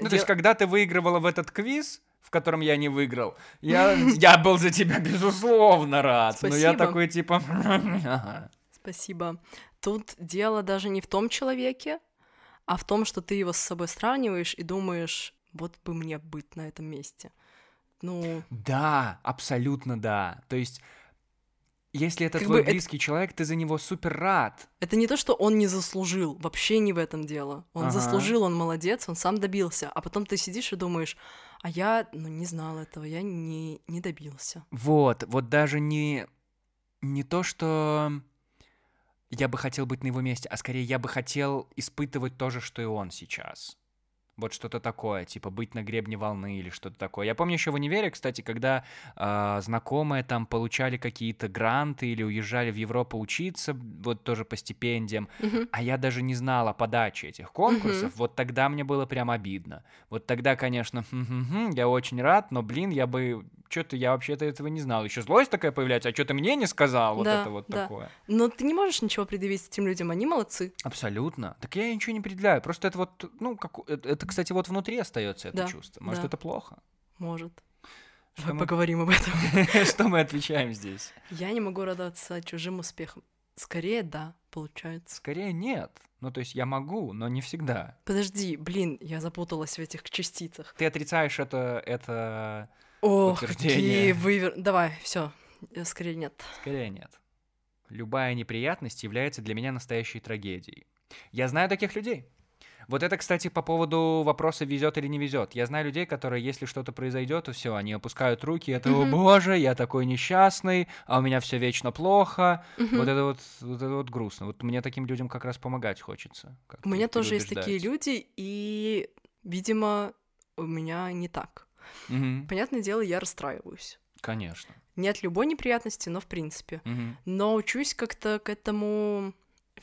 Ну, то есть, когда ты выигрывала в этот квиз, в котором я не выиграл, я, я был за тебя, безусловно, рад. Но я Спасибо. такой, типа... ага. Спасибо. Тут дело даже не в том человеке, а в том, что ты его с собой сравниваешь и думаешь, вот бы мне быть на этом месте. Ну, Да, абсолютно да. То есть, если это Как твой бы это- близкий человек, ты за него супер рад. это не то, что он не заслужил, вообще не в этом дело. Он Ага. заслужил, он молодец, он сам добился. А потом ты сидишь и думаешь, а я, ну, не знал этого, я не, не добился. Вот, вот даже не, не то, что я бы хотел быть на его месте, а скорее я бы хотел испытывать то же, что и он сейчас. Вот что-то такое, типа быть на гребне волны или что-то такое. Я помню еще в универе, кстати, когда а, знакомые там получали какие-то гранты или уезжали в Европу учиться, вот тоже по стипендиям, Мгм. а я даже не знала подачи этих конкурсов, вот тогда мне было прям обидно. Вот тогда, конечно, я очень рад, но, блин, я бы... Что-то я вообще-то этого не знал. Еще злость такая появляется, а что ты мне не сказал? Вот Да, это вот да. такое. Но ты не можешь ничего предъявить этим людям, они молодцы. Абсолютно. Так я ничего не предъявляю. Просто это вот, ну, как... Это, это, кстати, вот внутри остается это Да, чувство. Может, да. это плохо? Может. Что мы- поговорим об этом. Что мы отвечаем здесь? Я не могу радоваться чужим успехам. Скорее, да, получается. Скорее нет. Ну, то есть я могу, но не всегда. Подожди, блин, я запуталась в этих частицах. Ты отрицаешь это, это... Ох, какие вывер... Давай, все. Скорее нет. Скорее нет. Любая неприятность является для меня настоящей трагедией. Я знаю таких людей. Вот это, кстати, по поводу вопроса везет или не везет. Я знаю людей, которые, если что-то произойдет, то все, они опускают руки, это о боже, я такой несчастный, а у меня все вечно плохо. Вот это вот, вот это вот грустно. Вот мне таким людям как раз помогать хочется. У меня тоже есть такие люди, и, видимо, у меня не так. Мгм. Понятное дело, я расстраиваюсь. Конечно. Не от любой неприятности, но в принципе. Мгм. Но учусь как-то к этому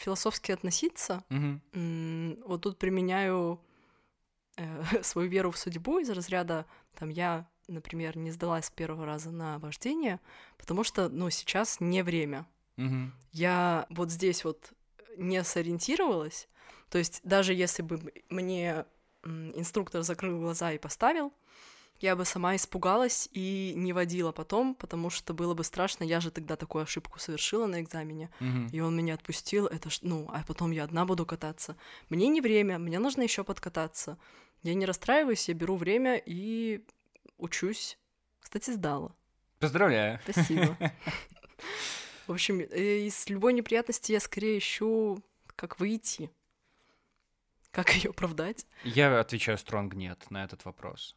философски относиться. М, Вот тут применяю э, свою веру в судьбу из разряда, там, я, например, не сдалась с первого раза на вождение, потому что, ну, сейчас не время. Мгм. Я вот здесь вот не сориентировалась, то есть даже если бы мне инструктор закрыл глаза и поставил, я бы сама испугалась и не водила потом, потому что было бы страшно, я же тогда такую ошибку совершила на экзамене, Мгм. и он меня отпустил, это ж, ну, а потом я одна буду кататься. Мне не время, мне нужно еще подкататься. Я не расстраиваюсь, я беру время и учусь. Кстати, сдала. Поздравляю. Спасибо. В общем, э, из любой неприятности я скорее ищу, как выйти, как ее оправдать. Я отвечаю стронг нет на этот вопрос.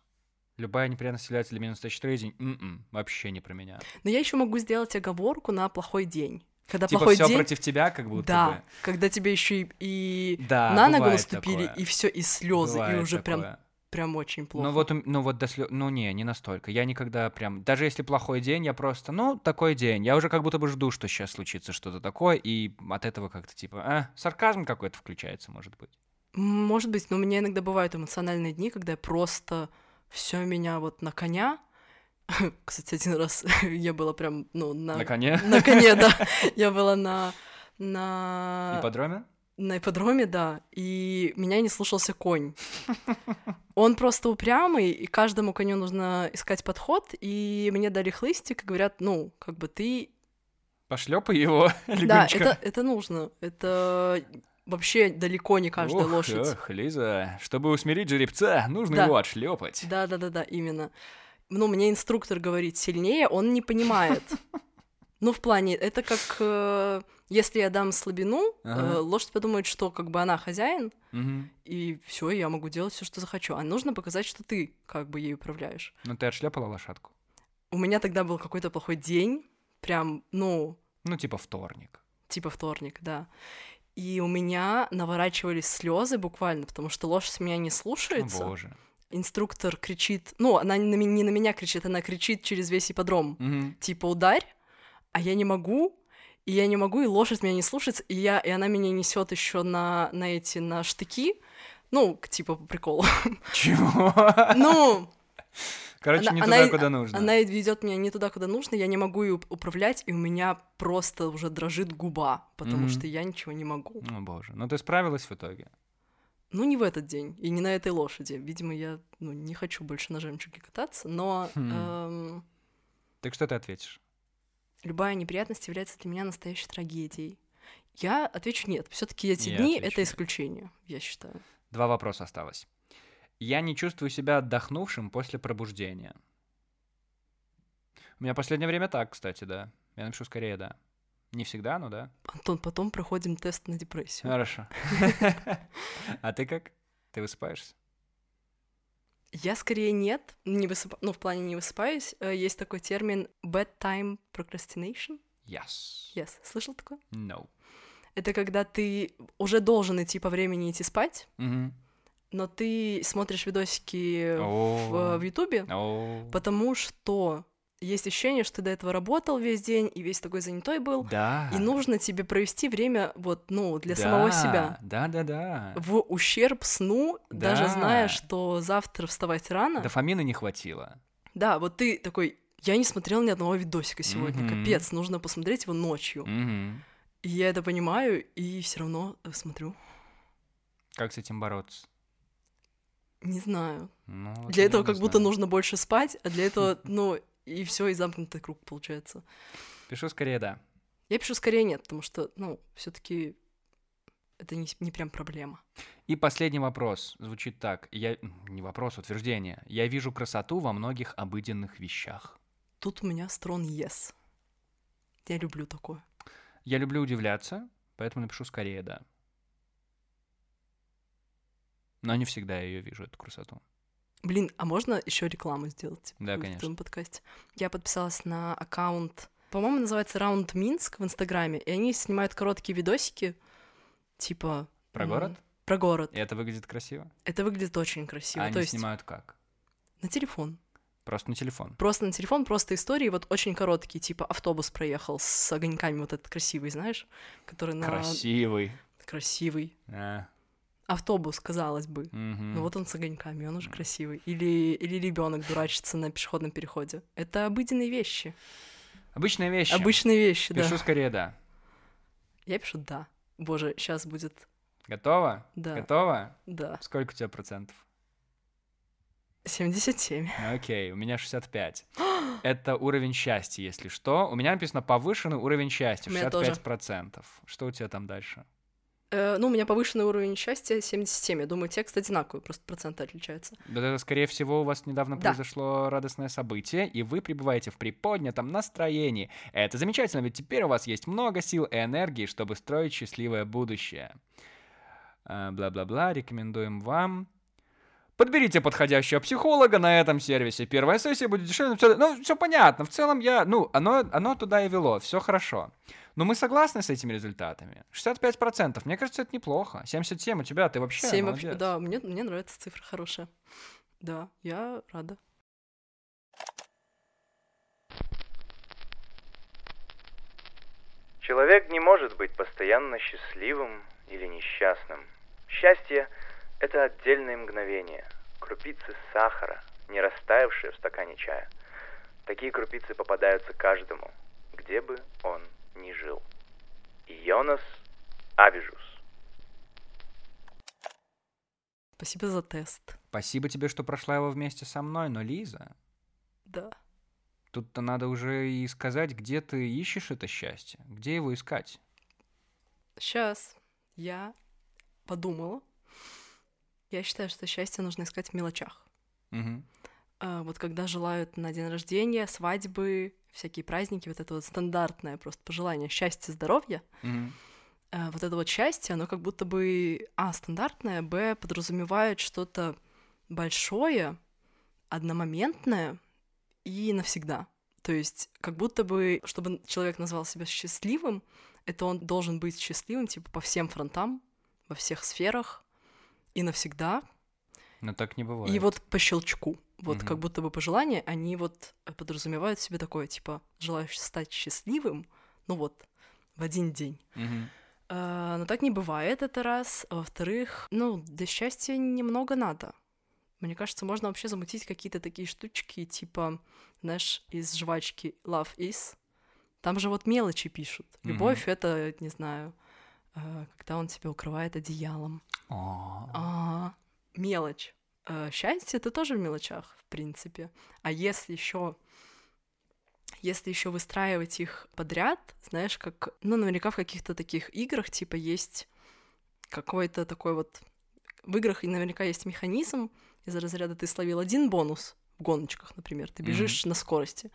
Любая неприятность является для меня настоящей трагедией. М-м, вообще не про меня. Но я еще могу сделать оговорку на плохой день. Когда типа плохой все день, против тебя, как будто да, когда тебе еще и, и бы. Да, на ногу наступили, такое. и все, и слезы, и Бывает уже прям, такое. прям очень плохо. Ну вот, ну вот до слез, ну не, не настолько. Я никогда прям, даже если плохой день, я просто, ну такой день. Я уже как будто бы жду, что сейчас случится что-то такое, и от этого как-то типа, а, сарказм какой-то включается, может быть. Может быть, но у меня иногда бывают эмоциональные дни, когда я просто все меня вот на коня. Кстати, один раз я была прям, ну, на... На коне? На коне, да. Я была на... На... Ипподроме? На ипподроме, да, и меня не слушался конь. Он просто упрямый, и каждому коню нужно искать подход, и мне дали хлыстик, и говорят, ну, как бы ты... Пошлепай его Да, легонечко. это, это нужно, это вообще далеко не каждая Ох, лошадь. ох, Лиза, чтобы усмирить жеребца, нужно Да. его отшлепать. Да, да, да, да, именно. Ну, мне инструктор говорит сильнее, он не понимает. Ну, в плане, это как э, если я дам слабину, э, Ага. лошадь подумает, что как бы она хозяин, Мгм. и все, я могу делать все, что захочу. А нужно показать, что ты как бы ей управляешь. Ну ты отшлепала лошадку? У меня тогда был какой-то плохой день, прям, ну, Ну типа вторник. типа вторник, да. И у меня наворачивались слезы буквально, потому что лошадь меня не О слушается. боже. инструктор кричит, ну, она не на, меня кричит, она кричит через весь ипподром, Мгм. типа ударь, а я не могу, и я не могу, и лошадь меня не слушается, и я, и она меня несет еще на, на эти, на штыки, ну, типа по приколу. Чего? Ну, Короче, она- не туда, куда нужно. она ведет меня не туда, куда нужно, я не могу ее управлять, и у меня просто уже дрожит губа, потому Мгм. что я ничего не могу. О, боже. Ну, ты справилась в итоге. Ну, не в этот день, и не на этой лошади. Видимо, я ну, не хочу больше на жемчуге кататься, но Хм. эм, Так что ты ответишь? любая неприятность является для меня настоящей трагедией. Я отвечу нет. Все-таки эти Я дни это нет. исключение, я считаю. Два вопроса осталось. Я не чувствую себя отдохнувшим после пробуждения. У меня последнее время так, кстати, да. Я напишу скорее да. Не всегда, но да. Антон, потом проходим тест на депрессию. Хорошо. А ты как? Ты высыпаешься? Я скорее нет, не высыпа... ну, в плане не высыпаюсь. Э, Есть такой термин bedtime procrastination. Yes. Yes, слышал такое? No. Это когда ты уже должен идти по времени идти спать, Мгм. Но ты смотришь видосики в Ютубе, потому что есть ощущение, что ты до этого работал весь день и весь такой занятой был, Да. и нужно тебе провести время вот, ну, для самого себя. Да, да, да. В ущерб сну, даже Да. зная, что завтра вставать рано. Дофамина не хватило. Да, вот ты такой, я не смотрел ни одного видосика сегодня, Мгм. капец, нужно посмотреть его ночью. Мгм. И я это понимаю, и все равно смотрю. Как с этим бороться? Не знаю. Ну, вот Для этого как будто знаю. нужно больше спать, а для этого, ну, и все, и замкнутый круг получается. Пишу скорее да. Я пишу скорее нет, потому что, ну, все-таки это не, не прям проблема. И последний вопрос звучит так. Я... Не вопрос, утверждение. Я вижу красоту во многих обыденных вещах. Тут у меня строн yes. Я люблю такое. Я люблю удивляться, поэтому напишу скорее да. Но не всегда я ее вижу, эту красоту. Блин, а можно еще рекламу сделать? Да, в конечно. твоем подкасте. Я подписалась на аккаунт, по-моему, называется Раунд Минск в Инстаграме, и они снимают короткие видосики, типа... Про город? Про город. И это выглядит красиво? Это выглядит очень красиво. а они То есть снимают как? на телефон. Просто на телефон. Просто на телефон, просто истории вот очень короткие, типа автобус проехал с огоньками вот этот красивый, знаешь, который на... Красивый. Красивый. А, Автобус, казалось бы. мгм. Ну вот он с огоньками, он уже красивый. Или, или ребенок дурачится на пешеходном переходе. Это обыденные вещи. Обычные вещи. Обычные вещи, да. Пишу скорее да. Я пишу да. Боже, сейчас будет Готово? да. Готово? Да. Сколько у тебя процентов? 77. Окей, у меня 65. Это уровень счастья, если что. У меня написано повышенный уровень счастья, У меня тоже. 65%. Что у тебя там дальше? Э, ну, у меня повышенный уровень счастья 77. Я думаю, текст одинаковый, просто проценты отличаются. Вот это, скорее всего, у вас недавно Да. произошло радостное событие, и вы пребываете в приподнятом настроении. Это замечательно, ведь теперь у вас есть много сил и энергии, чтобы строить счастливое будущее. А, Бла-бла-бла, рекомендуем вам. Подберите подходящего психолога на этом сервисе. Первая сессия будет дешевле. Ну, все понятно. В целом я... Ну, оно, оно туда и вело. Все хорошо. Но мы согласны с этими результатами. 65%. Мне кажется, это неплохо. 77 у тебя, ты вообще 7 вообще, молодец. да, мне, мне нравится цифра хорошая. Да, я рада. Человек не может быть постоянно счастливым или несчастным. Счастье – это отдельные мгновения, крупицы сахара, не растаявшие в стакане чая. Такие крупицы попадаются каждому, где бы он ни жил. Йонас Авижус. Спасибо за тест. Спасибо тебе, что прошла его вместе со мной, но, Лиза, Да. тут-то надо уже и сказать, где ты ищешь это счастье, где его искать. Сейчас я подумала. Я считаю, что счастье нужно искать в мелочах. Мгм. А, вот когда желают на день рождения, свадьбы, всякие праздники, вот это вот стандартное просто пожелание счастья, здоровья, а, вот это вот счастье, оно как будто бы, а, стандартное, б, подразумевает что-то большое, одномоментное и навсегда. То есть как будто бы, чтобы человек назвал себя счастливым, это он должен быть счастливым, типа, по всем фронтам, во всех сферах и навсегда. Но так не бывает. И вот по щелчку, вот угу. как будто бы пожелания, они вот подразумевают в себе такое, типа, желаешь стать счастливым, ну вот, в один день. Угу. А, но так не бывает, это раз. А во-вторых, ну, для счастья немного надо. Мне кажется, можно вообще замутить какие-то такие штучки, типа, знаешь, из жвачки Love is. Там же вот мелочи пишут. Любовь mm-hmm. это, не знаю, э, когда он тебя укрывает одеялом. Oh. А, мелочь. Э, счастье это тоже в мелочах, в принципе. А если еще если еще выстраивать их подряд, знаешь, как, ну, наверняка в каких-то таких играх, типа, есть какой-то такой вот... В играх и наверняка есть механизм, из разряда ты словил один бонус в гоночках, например, ты бежишь mm-hmm. на скорости.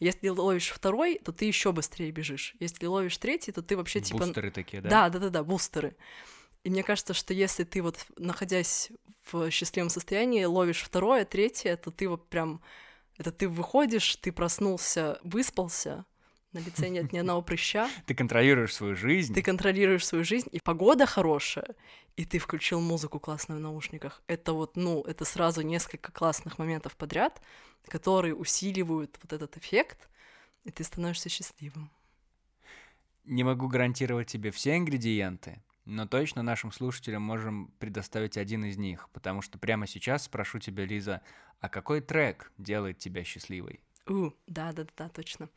Если ловишь второй, то ты еще быстрее бежишь. Если ловишь третий, то ты вообще типа... Бустеры такие, да? Да, да, да, да, бустеры. И мне кажется, что если ты вот, находясь в счастливом состоянии, ловишь второе, третье, то ты вот прям это ты выходишь, ты проснулся, выспался, на лице нет ни одного прыща. Ты контролируешь свою жизнь. Ты контролируешь свою жизнь, и погода хорошая, и ты включил музыку классную в наушниках. Это вот, ну, это сразу несколько классных моментов подряд, которые усиливают вот этот эффект, и ты становишься счастливым. Не могу гарантировать тебе все ингредиенты, но точно нашим слушателям можем предоставить один из них, потому что прямо сейчас спрошу тебя, Лиза, а какой трек делает тебя счастливой? У, да-да-да, точно.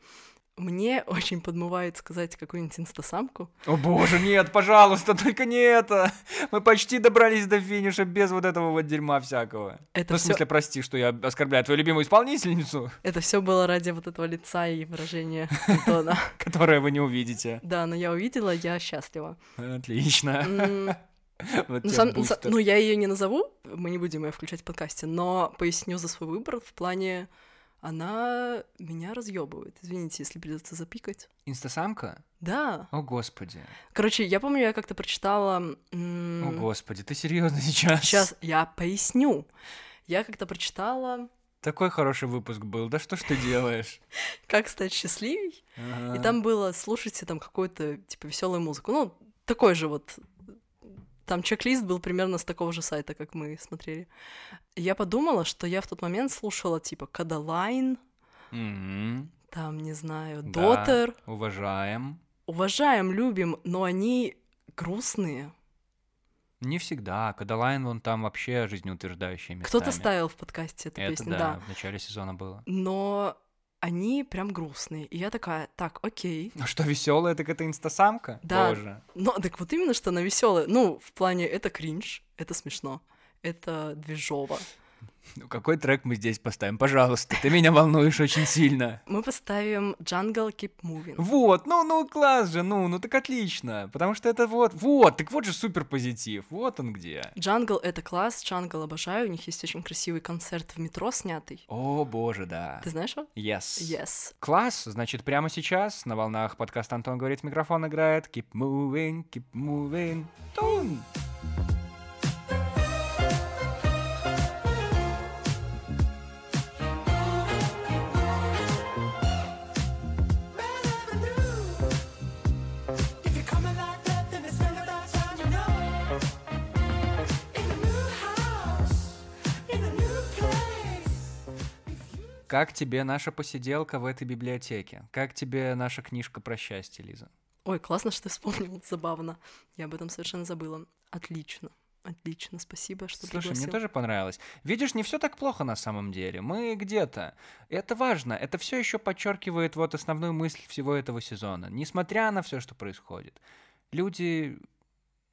Мне очень подмывает сказать какую-нибудь инстасамку. О боже, нет, пожалуйста, только не это. Мы почти добрались до финиша без вот этого вот дерьма всякого. Это ну, всё... в смысле, прости, что я оскорбляю твою любимую исполнительницу. Это все было ради вот этого лица и выражения Антона. Которое вы не увидите. Да, но я увидела, я счастлива. Отлично. Вот ну, сам, ну, я ее не назову, мы не будем ее включать в подкасте, но поясню за свой выбор в плане она меня разъебывает. Извините, если придется запикать. Инстасамка? Да. О, господи. Короче, я помню, я как-то прочитала... М- О, господи, ты серьезно сейчас? Сейчас я поясню. Я как-то прочитала... Такой хороший выпуск был, да что ж ты делаешь? Как стать счастливей? И там было, слушайте там какую-то, типа, веселую музыку. Ну, такой же вот там чек-лист был примерно с такого же сайта, как мы смотрели. я подумала, что я в тот момент слушала типа Кадалайн, mm-hmm. там, не знаю, Дотер. Да, уважаем. Уважаем, любим, но они грустные. Не всегда. Кадалайн, вон там вообще жизнеутверждающие местами. Кто-то ставил в подкасте эту Это песню, да, да. в начале сезона было. Но они прям грустные. И я такая, так, окей. Ну что, веселая, так это инстасамка? Да. Боже. Ну, так вот именно, что она веселая. Ну, в плане, это кринж, это смешно, это движово. Ну, какой трек мы здесь поставим? Пожалуйста, ты меня волнуешь очень сильно. Мы поставим Jungle Keep Moving. Вот, ну, ну, класс же, ну, ну, так отлично. Потому что это вот, вот, так вот же супер позитив, вот он где. Jungle — это класс, Jungle обожаю, у них есть очень красивый концерт в метро снятый. О, боже, да. Ты знаешь его? Yes. Yes. Класс, значит, прямо сейчас на волнах подкаст Антон говорит, микрофон играет. Keep moving, keep moving, тун. Как тебе наша посиделка в этой библиотеке? Как тебе наша книжка про счастье, Лиза? Ой, классно, что ты вспомнил, забавно. Я об этом совершенно забыла. Отлично. Отлично, спасибо, что Слушай, пригласил. мне тоже понравилось. Видишь, не все так плохо на самом деле. Мы где-то. Это важно. Это все еще подчеркивает вот основную мысль всего этого сезона. Несмотря на все, что происходит, люди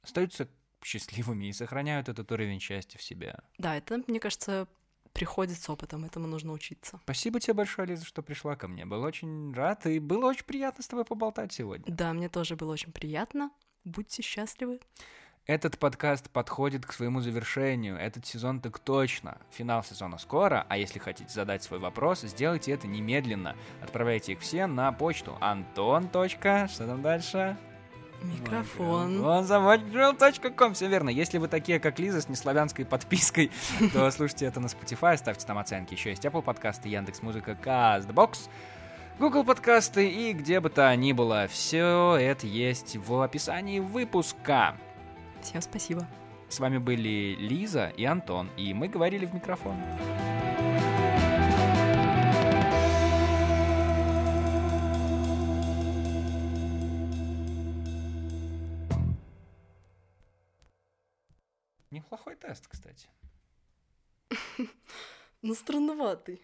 остаются счастливыми и сохраняют этот уровень счастья в себе. Да, это, мне кажется, приходит с опытом, этому нужно учиться. Спасибо тебе большое, Лиза, что пришла ко мне. Был очень рад, и было очень приятно с тобой поболтать сегодня. Да, мне тоже было очень приятно. Будьте счастливы. Этот подкаст подходит к своему завершению. Этот сезон так точно. Финал сезона скоро, а если хотите задать свой вопрос, сделайте это немедленно. Отправляйте их все на почту антон. Что там дальше? Микрофон. Он заводил.ком, все верно. Если вы такие, как Лиза, с неславянской подпиской, то слушайте это на Spotify, ставьте там оценки. Еще есть Apple подкасты, Яндекс Музыка, Castbox, Google подкасты и где бы то ни было. Все это есть в описании выпуска. Всем спасибо. С вами были Лиза и Антон, и мы говорили в микрофон. Неплохой тест, кстати. Ну, странноватый.